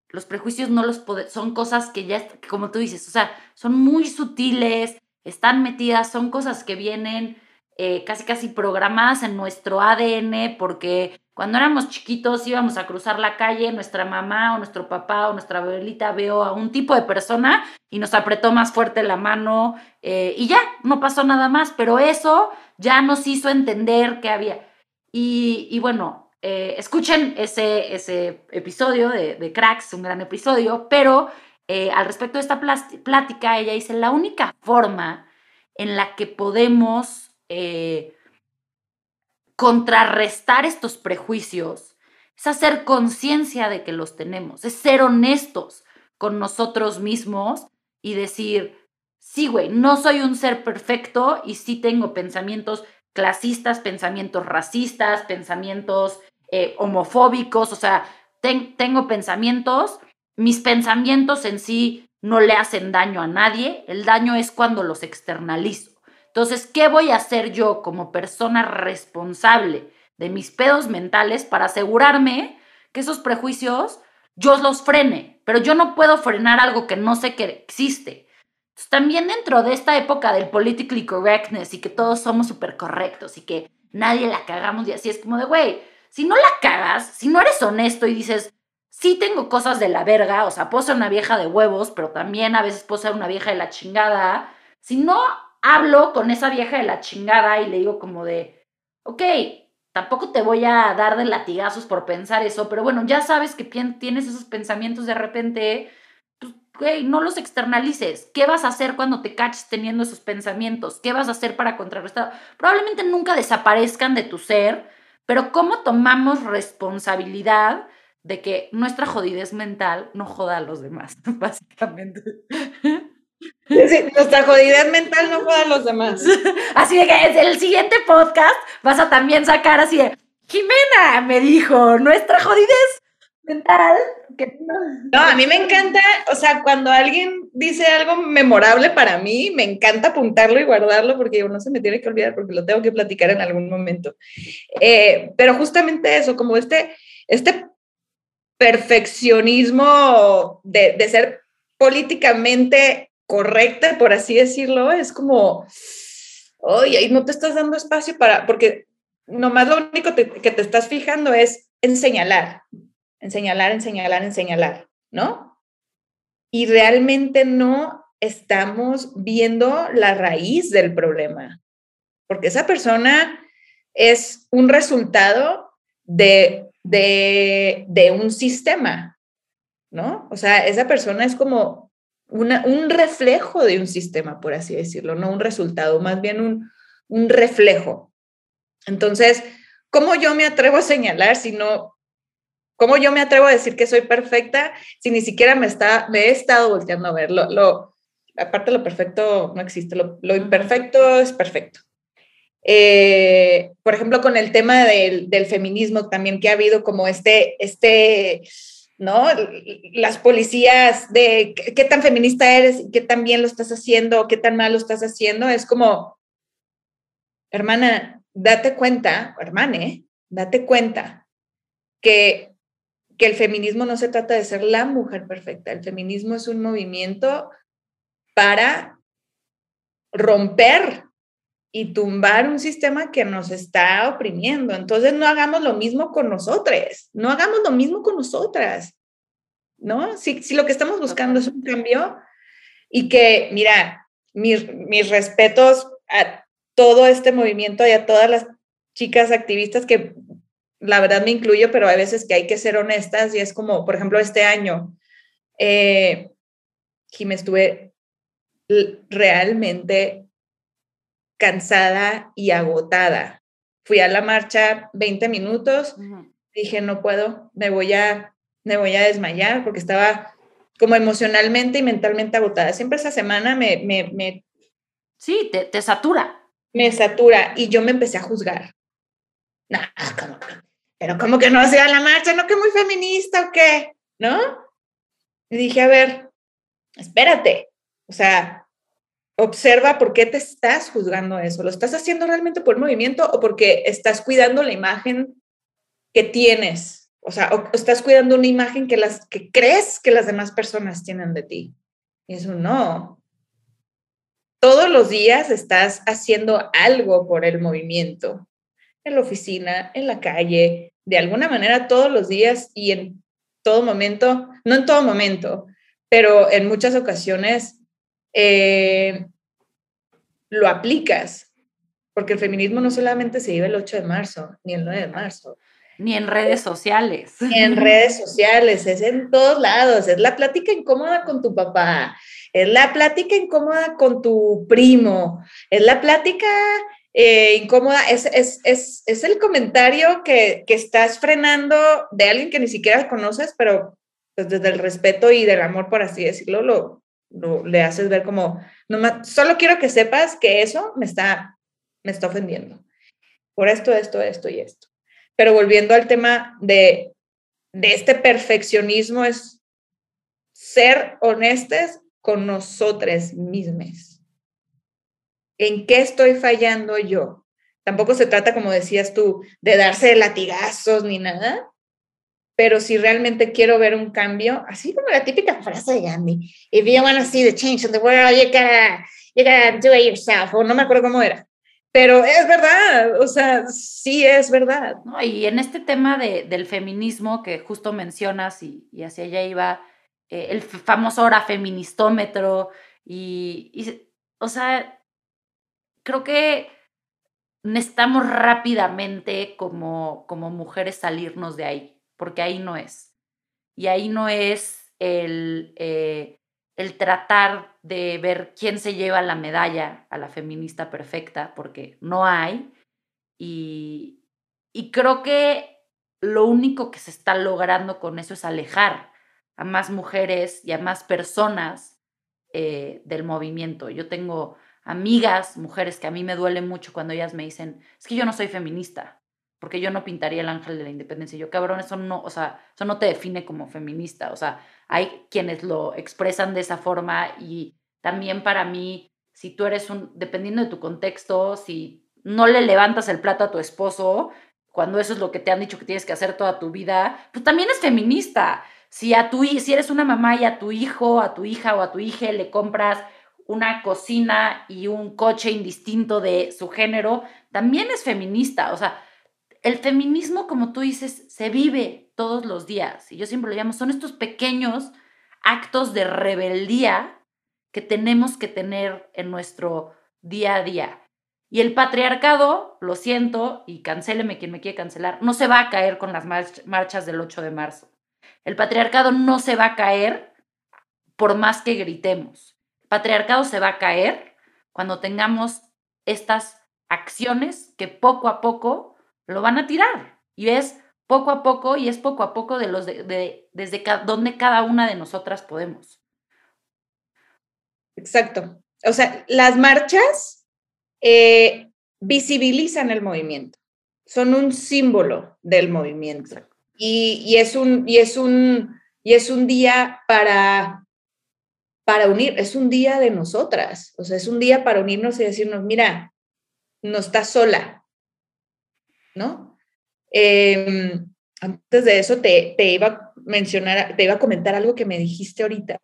Los prejuicios no los son cosas que ya, como tú dices, o sea, son muy sutiles, están metidas, son cosas que vienen eh, casi casi programadas en nuestro ADN porque cuando éramos chiquitos íbamos a cruzar la calle, nuestra mamá o nuestro papá o nuestra abuelita veo a un tipo de persona y nos apretó más fuerte la mano eh, y ya, no pasó nada más, pero eso ya nos hizo entender que había. Y, bueno, eh, escuchen ese, ese episodio de, Cracks, un gran episodio, pero al respecto de esta plática, ella dice, la única forma en la que podemos eh, contrarrestar estos prejuicios es hacer conciencia de que los tenemos, es ser honestos con nosotros mismos y decir, sí, güey, no soy un ser perfecto y sí tengo pensamientos clasistas, pensamientos racistas, pensamientos eh, homofóbicos, o sea, tengo pensamientos, mis pensamientos en sí no le hacen daño a nadie, el daño es cuando los externalizo. Entonces, ¿qué voy a hacer yo como persona responsable de mis pedos mentales para asegurarme que esos prejuicios yo los frene? Pero yo no puedo frenar algo que no sé que existe. también dentro de esta época del politically correctness y que todos somos súper correctos y que nadie la cagamos y así es como de, güey, si no la cagas, si no eres honesto y dices, sí tengo cosas de la verga, o sea, puedo ser una vieja de huevos, pero también a veces puedo ser una vieja de la chingada, si no hablo con esa vieja de la chingada y le digo como de, ok, tampoco te voy a dar de latigazos por pensar eso, pero bueno, ya sabes que tienes esos pensamientos de repente, pues, güey, no los externalices. ¿Qué vas a hacer cuando te caches teniendo esos pensamientos? ¿Qué vas a hacer para contrarrestar? Probablemente nunca desaparezcan de tu ser, pero ¿cómo tomamos responsabilidad de que nuestra jodidez mental no joda a los demás, (laughs) básicamente? Nuestra jodidez mental no joda a los demás. (laughs) Así de que en el siguiente podcast vas a también sacar así de, Jimena me dijo, nuestra jodidez mental. no. a mí me encanta, o sea, cuando alguien dice algo memorable para mí, me encanta apuntarlo y guardarlo porque no se me tiene que olvidar porque lo tengo que platicar en algún momento. Eh, pero justamente eso, como este, este perfeccionismo de, de ser políticamente correcta, por así decirlo, es como, oye, ahí no te estás dando espacio para, porque nomás lo único que te estás fijando es en señalar, en señalar, en señalar, en señalar, ¿no? Y realmente no estamos viendo la raíz del problema, porque esa persona es un resultado de, de, de un sistema, ¿no? O sea, esa persona es como un reflejo de un sistema, por así decirlo, no un resultado, más bien un, un reflejo. Entonces, ¿cómo yo me atrevo a señalar si no, cómo yo me atrevo a decir que soy perfecta si ni siquiera me, está, me he estado volteando a ver? Lo, lo, aparte, lo perfecto no existe, lo, lo imperfecto es perfecto. Eh, por ejemplo, con el tema del, del, feminismo también, que ha habido como este, este ¿no? Las policías de qué tan feminista eres, qué tan bien lo estás haciendo, qué tan mal lo estás haciendo, es como, hermana, date cuenta, hermane, date cuenta que que el feminismo no se trata de ser la mujer perfecta, el feminismo es un movimiento para romper y tumbar un sistema que nos está oprimiendo. Entonces no hagamos lo mismo con nosotros, no hagamos lo mismo con nosotras, ¿no? Si, si lo que estamos buscando es un cambio y que, mira, mis, mis respetos a todo este movimiento y a todas las chicas activistas que la verdad me incluyo, pero hay veces que hay que ser honestas y es como, por ejemplo, este año, eh, me estuve realmente cansada y agotada. Fui a la marcha 20 minutos, dije, no puedo, me voy a, me voy a desmayar porque estaba como emocionalmente y mentalmente agotada. Siempre esa semana me... me, me sí, te, te satura. Me satura y yo me empecé a juzgar. No, ¿cómo, pero como que no hacía la marcha, no que muy feminista o qué, ¿no? Y dije, a ver, espérate, o sea, observa por qué te estás juzgando eso. ¿Lo estás haciendo realmente por el movimiento o porque estás cuidando la imagen que tienes? O sea, estás cuidando una imagen que, las, que crees que las demás personas tienen de ti. Y eso no. Todos los días estás haciendo algo por el movimiento en la oficina, en la calle, de alguna manera todos los días y en todo momento, no en todo momento, pero en muchas ocasiones eh, lo aplicas, porque el feminismo no solamente se vive el 8 de marzo, ni el 9 de marzo. Ni en redes sociales. Ni en redes sociales, es en todos lados, es la plática incómoda con tu papá, es la plática incómoda con tu primo, es la plática eh, incómoda, es, es, es, es, el comentario que, que, estás frenando de alguien que ni siquiera conoces, pero pues, desde el respeto y del amor, por así decirlo, lo, lo le haces ver como, no, solo quiero que sepas que eso me está, me está ofendiendo. Por esto, esto, esto y esto. Pero volviendo al tema de, de este perfeccionismo, es ser honestes con nosotras mismas ¿En qué estoy fallando yo? Tampoco se trata, como decías tú, de darse latigazos ni nada, pero si realmente quiero ver un cambio, así como la típica frase de Gandhi, if you want to see the change in the world, you gotta, you gotta do it yourself, o no me acuerdo cómo era. Pero es verdad, o sea, sí es verdad. y en este tema de, del feminismo que justo mencionas y, y hacia allá iba, eh, el famoso hora feministómetro, y, y, o sea, creo que necesitamos rápidamente como, como mujeres salirnos de ahí, porque ahí no es. Y ahí no es el, eh, el tratar de ver quién se lleva la medalla a la feminista perfecta, porque no hay. Y, y creo que lo único que se está logrando con eso es alejar a más mujeres y a más personas eh, del movimiento. Yo tengo amigas, mujeres que a mí me duele mucho cuando ellas me dicen, es que yo no soy feminista, porque yo no pintaría el ángel de la independencia. Yo, cabrón, eso no, o sea, eso no te define como feminista. O sea, hay quienes lo expresan de esa forma y también para mí, si tú eres un, dependiendo de tu contexto, si no le levantas el plato a tu esposo, cuando eso es lo que te han dicho que tienes que hacer toda tu vida, pues también es feminista. Si a tu si eres una mamá y a tu hijo, a tu hija o a tu hija le compras una cocina y un coche indistinto de su género, también es feminista. O sea, el feminismo, como tú dices, se vive todos los días. Y yo siempre lo llamo, son estos pequeños actos de rebeldía que tenemos que tener en nuestro día a día. Y el patriarcado, lo siento, y cancéleme quien me quiere cancelar, no se va a caer con las marchas del 8 de marzo. El patriarcado no se va a caer por más que gritemos patriarcado se va a caer cuando tengamos estas acciones que poco a poco lo van a tirar. Y es poco a poco y es poco a poco de los de, desde donde cada una de nosotras podemos. Exacto. O sea, las marchas eh, visibilizan el movimiento, son un símbolo del movimiento. Y, y, es un, y, es un, y es un día para para unir, es un día de nosotras, o sea, es un día para unirnos y decirnos, mira, no estás sola, ¿no? Em, antes de eso te, te, iba a mencionar, te iba a comentar algo que me dijiste ahorita.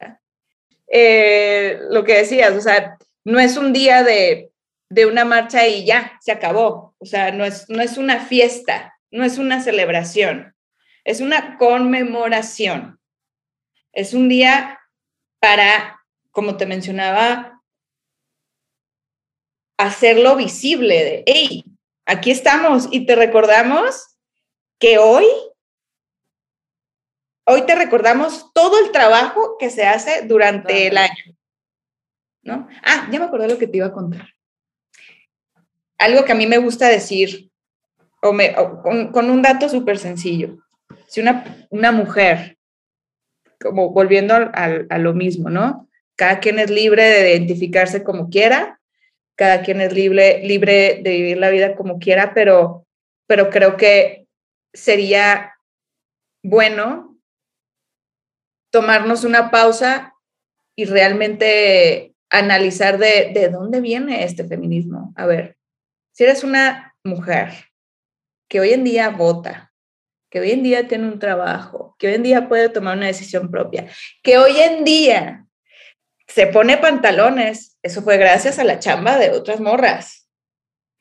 Eh, lo que decías, o sea, no es un día de, de, una marcha y ya, se acabó. O sea, no es, no es una fiesta, no es una celebración, es una conmemoración. Es un día para, como te mencionaba, hacerlo visible de, hey, aquí estamos y te recordamos que hoy, hoy te recordamos todo el trabajo que se hace durante el año. ¿No? Ah, ya me acordé lo que te iba a contar. Algo que a mí me gusta decir, o, me, con, un dato súper sencillo. Si una, una mujer, como volviendo a lo mismo, ¿no? Cada quien es libre de identificarse como quiera, cada quien es libre, libre de vivir la vida como quiera, pero, pero creo que sería bueno tomarnos una pausa y realmente analizar de, de dónde viene este feminismo. A ver, si eres una mujer que hoy en día vota, que hoy en día tiene un trabajo, que hoy en día puede tomar una decisión propia, que hoy en día se pone pantalones, eso fue gracias a la chamba de otras morras.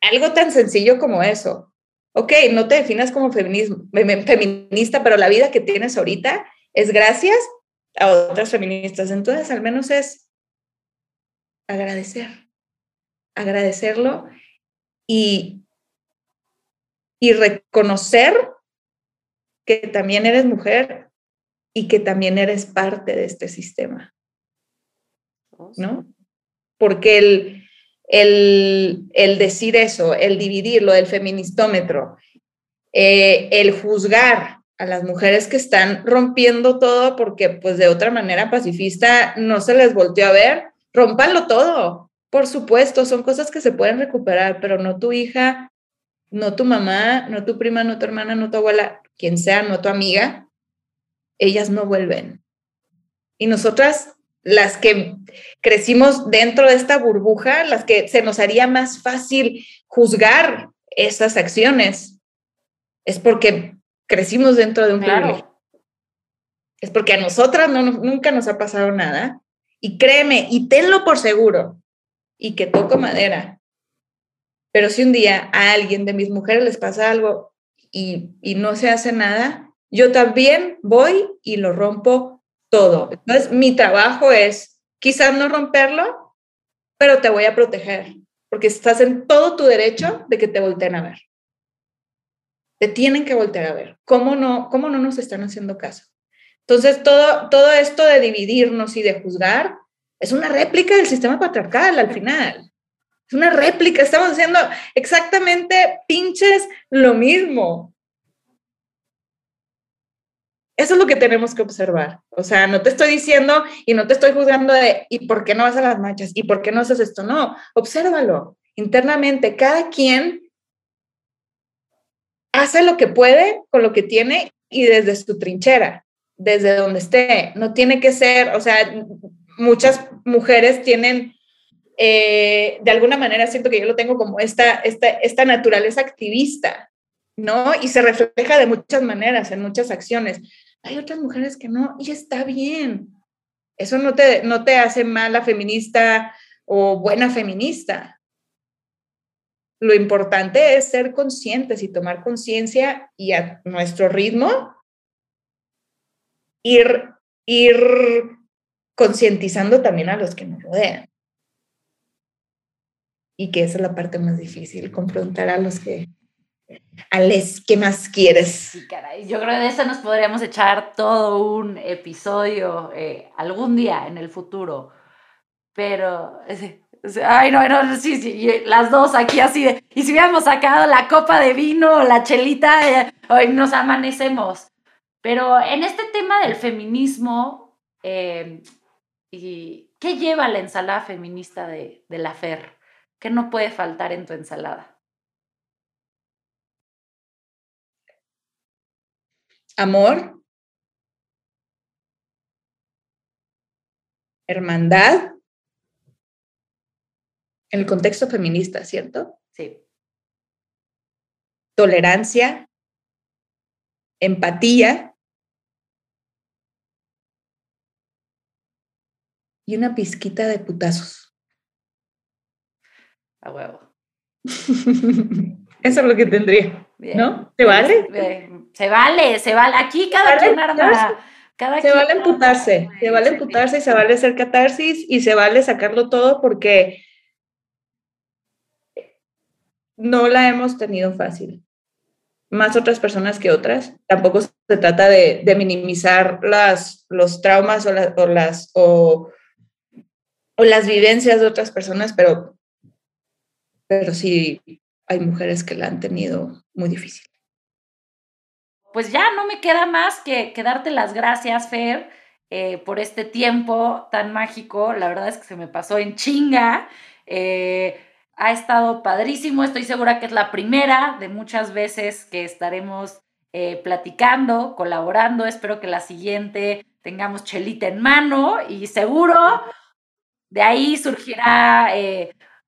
Algo tan sencillo como eso. Ok, no te definas como feminismo, feminista, pero la vida que tienes ahorita es gracias a otras feministas. Entonces, al menos es agradecer, agradecerlo y, y reconocer que también eres mujer y que también eres parte de este sistema. ¿no? Porque el, el, el decir eso, el dividirlo del feministómetro, eh, el juzgar a las mujeres que están rompiendo todo porque pues de otra manera pacifista no se les volteó a ver, rompanlo todo. Por supuesto, son cosas que se pueden recuperar, pero no tu hija, no tu mamá, no tu prima, no tu hermana, no tu abuela, quien sea, no tu amiga, ellas no vuelven. Y nosotras las que crecimos dentro de esta burbuja, las que se nos haría más fácil juzgar esas acciones, es porque crecimos dentro de un claro. Es porque a nosotras no, nunca nos ha pasado nada. Y créeme, y tenlo por seguro, y que toco madera. Pero si un día a alguien de mis mujeres les pasa algo y, y no se hace nada, yo también voy y lo rompo todo. Entonces, mi trabajo es quizás no romperlo, pero te voy a proteger, porque estás en todo tu derecho de que te volteen a ver. Te tienen que voltear a ver. ¿Cómo no, cómo no nos están haciendo caso? Entonces, todo, todo esto de dividirnos y de juzgar es una réplica del sistema patriarcal al final. Es una réplica, estamos haciendo exactamente pinches lo mismo. Eso es lo que tenemos que observar. O sea, no te estoy diciendo y no te estoy juzgando de, ¿y por qué no vas a las marchas? ¿Y por qué no haces esto? No, obsérvalo internamente. Cada quien hace lo que puede con lo que tiene y desde su trinchera, desde donde esté. No tiene que ser, o sea, muchas mujeres tienen, eh, de alguna manera siento que yo lo tengo como esta, esta, esta naturaleza activista, ¿no? Y se refleja de muchas maneras, en muchas acciones hay otras mujeres que no, y está bien. Eso no te, no te hace mala feminista o buena feminista. Lo importante es ser conscientes y tomar conciencia y a nuestro ritmo ir, ir concientizando también a los que nos rodean. Y que esa es la parte más difícil, confrontar a los que Alex, ¿qué más quieres? Sí, caray. Yo creo que de eso nos podríamos echar todo un episodio eh, algún día en el futuro. Pero, ay, no, no, sí, sí, las dos aquí así y si hubiéramos sacado la copa de vino, la chelita, eh, hoy nos amanecemos. Pero en este tema del feminismo, eh, y, ¿qué lleva la ensalada feminista de, de la FER? ¿Qué no puede faltar en tu ensalada? Amor, hermandad, en el contexto feminista, ¿cierto? Sí. Tolerancia, empatía y una pizquita de putazos. A huevo. (laughs) Eso es lo que tendría. ¿No? ¿Te vale? Se vale, se vale. Aquí cada quien arma. Cada se vale emputarse, se vale emputarse y se vale hacer catarsis y se vale sacarlo todo porque no la hemos tenido fácil. Más otras personas que otras. Tampoco se trata de, minimizar las, los traumas o, o las, o, o las vivencias de otras personas, pero, pero sí hay mujeres que la han tenido muy difícil. Pues ya no me queda más que, darte las gracias, Fer, eh, por este tiempo tan mágico. La verdad es que se me pasó en chinga. Eh, ha estado padrísimo. Estoy segura que es la primera de muchas veces que estaremos eh, platicando, colaborando. Espero que la siguiente tengamos chelita en mano y seguro de ahí surgirá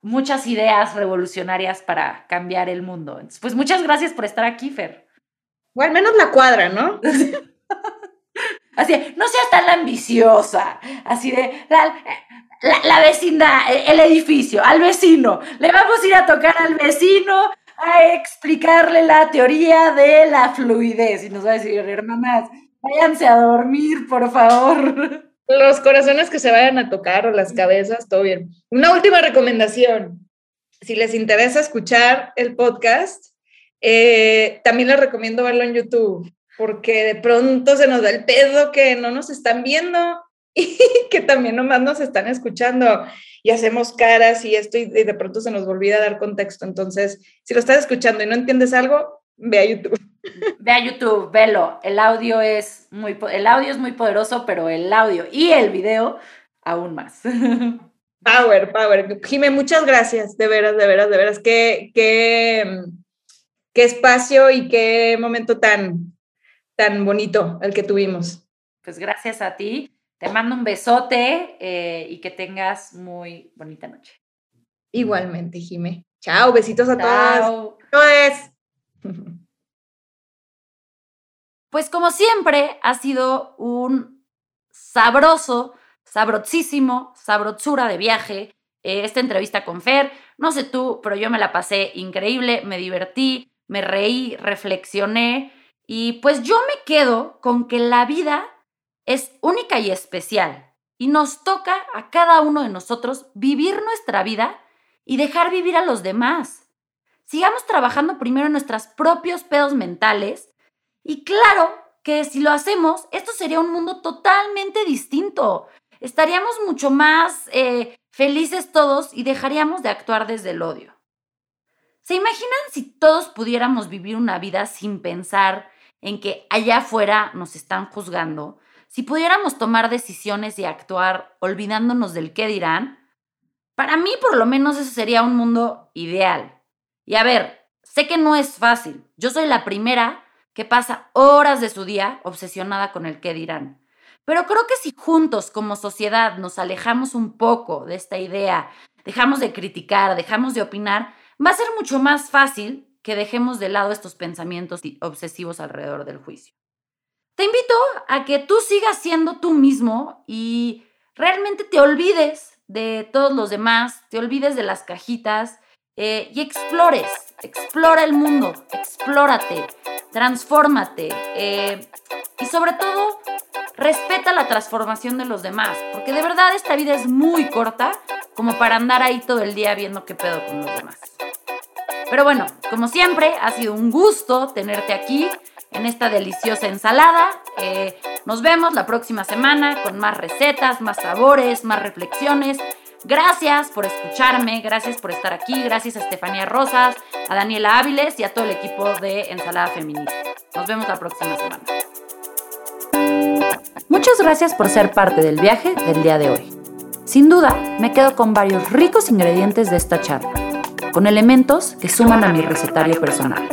muchas ideas revolucionarias para cambiar el mundo. pues muchas gracias por estar aquí, Fer. O al menos la cuadra, ¿no? (laughs) Así, no seas tan ambiciosa. Así de, la, la, vecindad, el edificio, al vecino. Le vamos a ir a tocar al vecino a explicarle la teoría de la fluidez. Y nos va a decir, hermanas, váyanse a dormir, por favor. (laughs) Los corazones que se vayan a tocar o las cabezas, todo bien. Una última recomendación. Si les interesa escuchar el podcast, eh, también les recomiendo verlo en YouTube, porque de pronto se nos da el pedo que no nos están viendo (laughs) y que también nomás nos están escuchando y hacemos caras y esto y de pronto se nos olvida dar contexto. Entonces, si lo estás escuchando y no entiendes algo, ve a YouTube. Ve a YouTube, velo. El audio es muy, el audio es muy poderoso, pero el audio y el video aún más. (laughs) Power, power. Jime, muchas gracias, de veras, de veras, de veras. Qué, qué, qué espacio y qué momento tan, tan bonito el que tuvimos. Pues gracias a ti. Te mando un besote eh, y que tengas muy bonita noche. Igualmente, Jime. Chao, besitos a todos. todas. (laughs) Pues como siempre, ha sido un sabroso, sabrosísimo, sabrosura de viaje. Eh, esta entrevista con Fer, no sé tú, pero yo me la pasé increíble, me divertí, me reí, reflexioné y pues yo me quedo con que la vida es única y especial y nos toca a cada uno de nosotros vivir nuestra vida y dejar vivir a los demás. Sigamos trabajando primero en nuestros propios pedos mentales y claro que si lo hacemos, esto sería un mundo totalmente distinto. Estaríamos mucho más eh, felices todos y dejaríamos de actuar desde el odio. ¿Se imaginan si todos pudiéramos vivir una vida sin pensar en que allá afuera nos están juzgando? Si pudiéramos tomar decisiones y actuar olvidándonos del qué dirán, para mí por lo menos eso sería un mundo ideal. Y a ver, sé que no es fácil. Yo soy la primera que pasa horas de su día obsesionada con el qué dirán. Pero creo que si juntos como sociedad nos alejamos un poco de esta idea, dejamos de criticar, dejamos de opinar, va a ser mucho más fácil que dejemos de lado estos pensamientos obsesivos alrededor del juicio. Te invito a que tú sigas siendo tú mismo y realmente te olvides de todos los demás, te olvides de las cajitas eh, y explores, explora el mundo, explórate, transfórmate eh, y sobre todo respeta la transformación de los demás, porque de verdad esta vida es muy corta como para andar ahí todo el día viendo qué pedo con los demás. Pero bueno, como siempre, ha sido un gusto tenerte aquí en esta deliciosa ensalada. Eh, nos vemos la próxima semana con más recetas, más sabores, más reflexiones. Gracias por escucharme, gracias por estar aquí, gracias a Estefanía Rosas, a Daniela Áviles y a todo el equipo de Ensalada Feminista. Nos vemos la próxima semana. Muchas gracias por ser parte del viaje del día de hoy. Sin duda, me quedo con varios ricos ingredientes de esta charla con elementos que suman a mi recetario personal.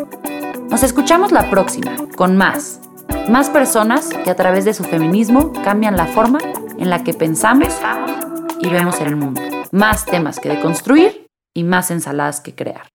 Nos escuchamos la próxima, con más. Más personas que a través de su feminismo cambian la forma en la que pensamos y vemos el mundo. Más temas que deconstruir y más ensaladas que crear.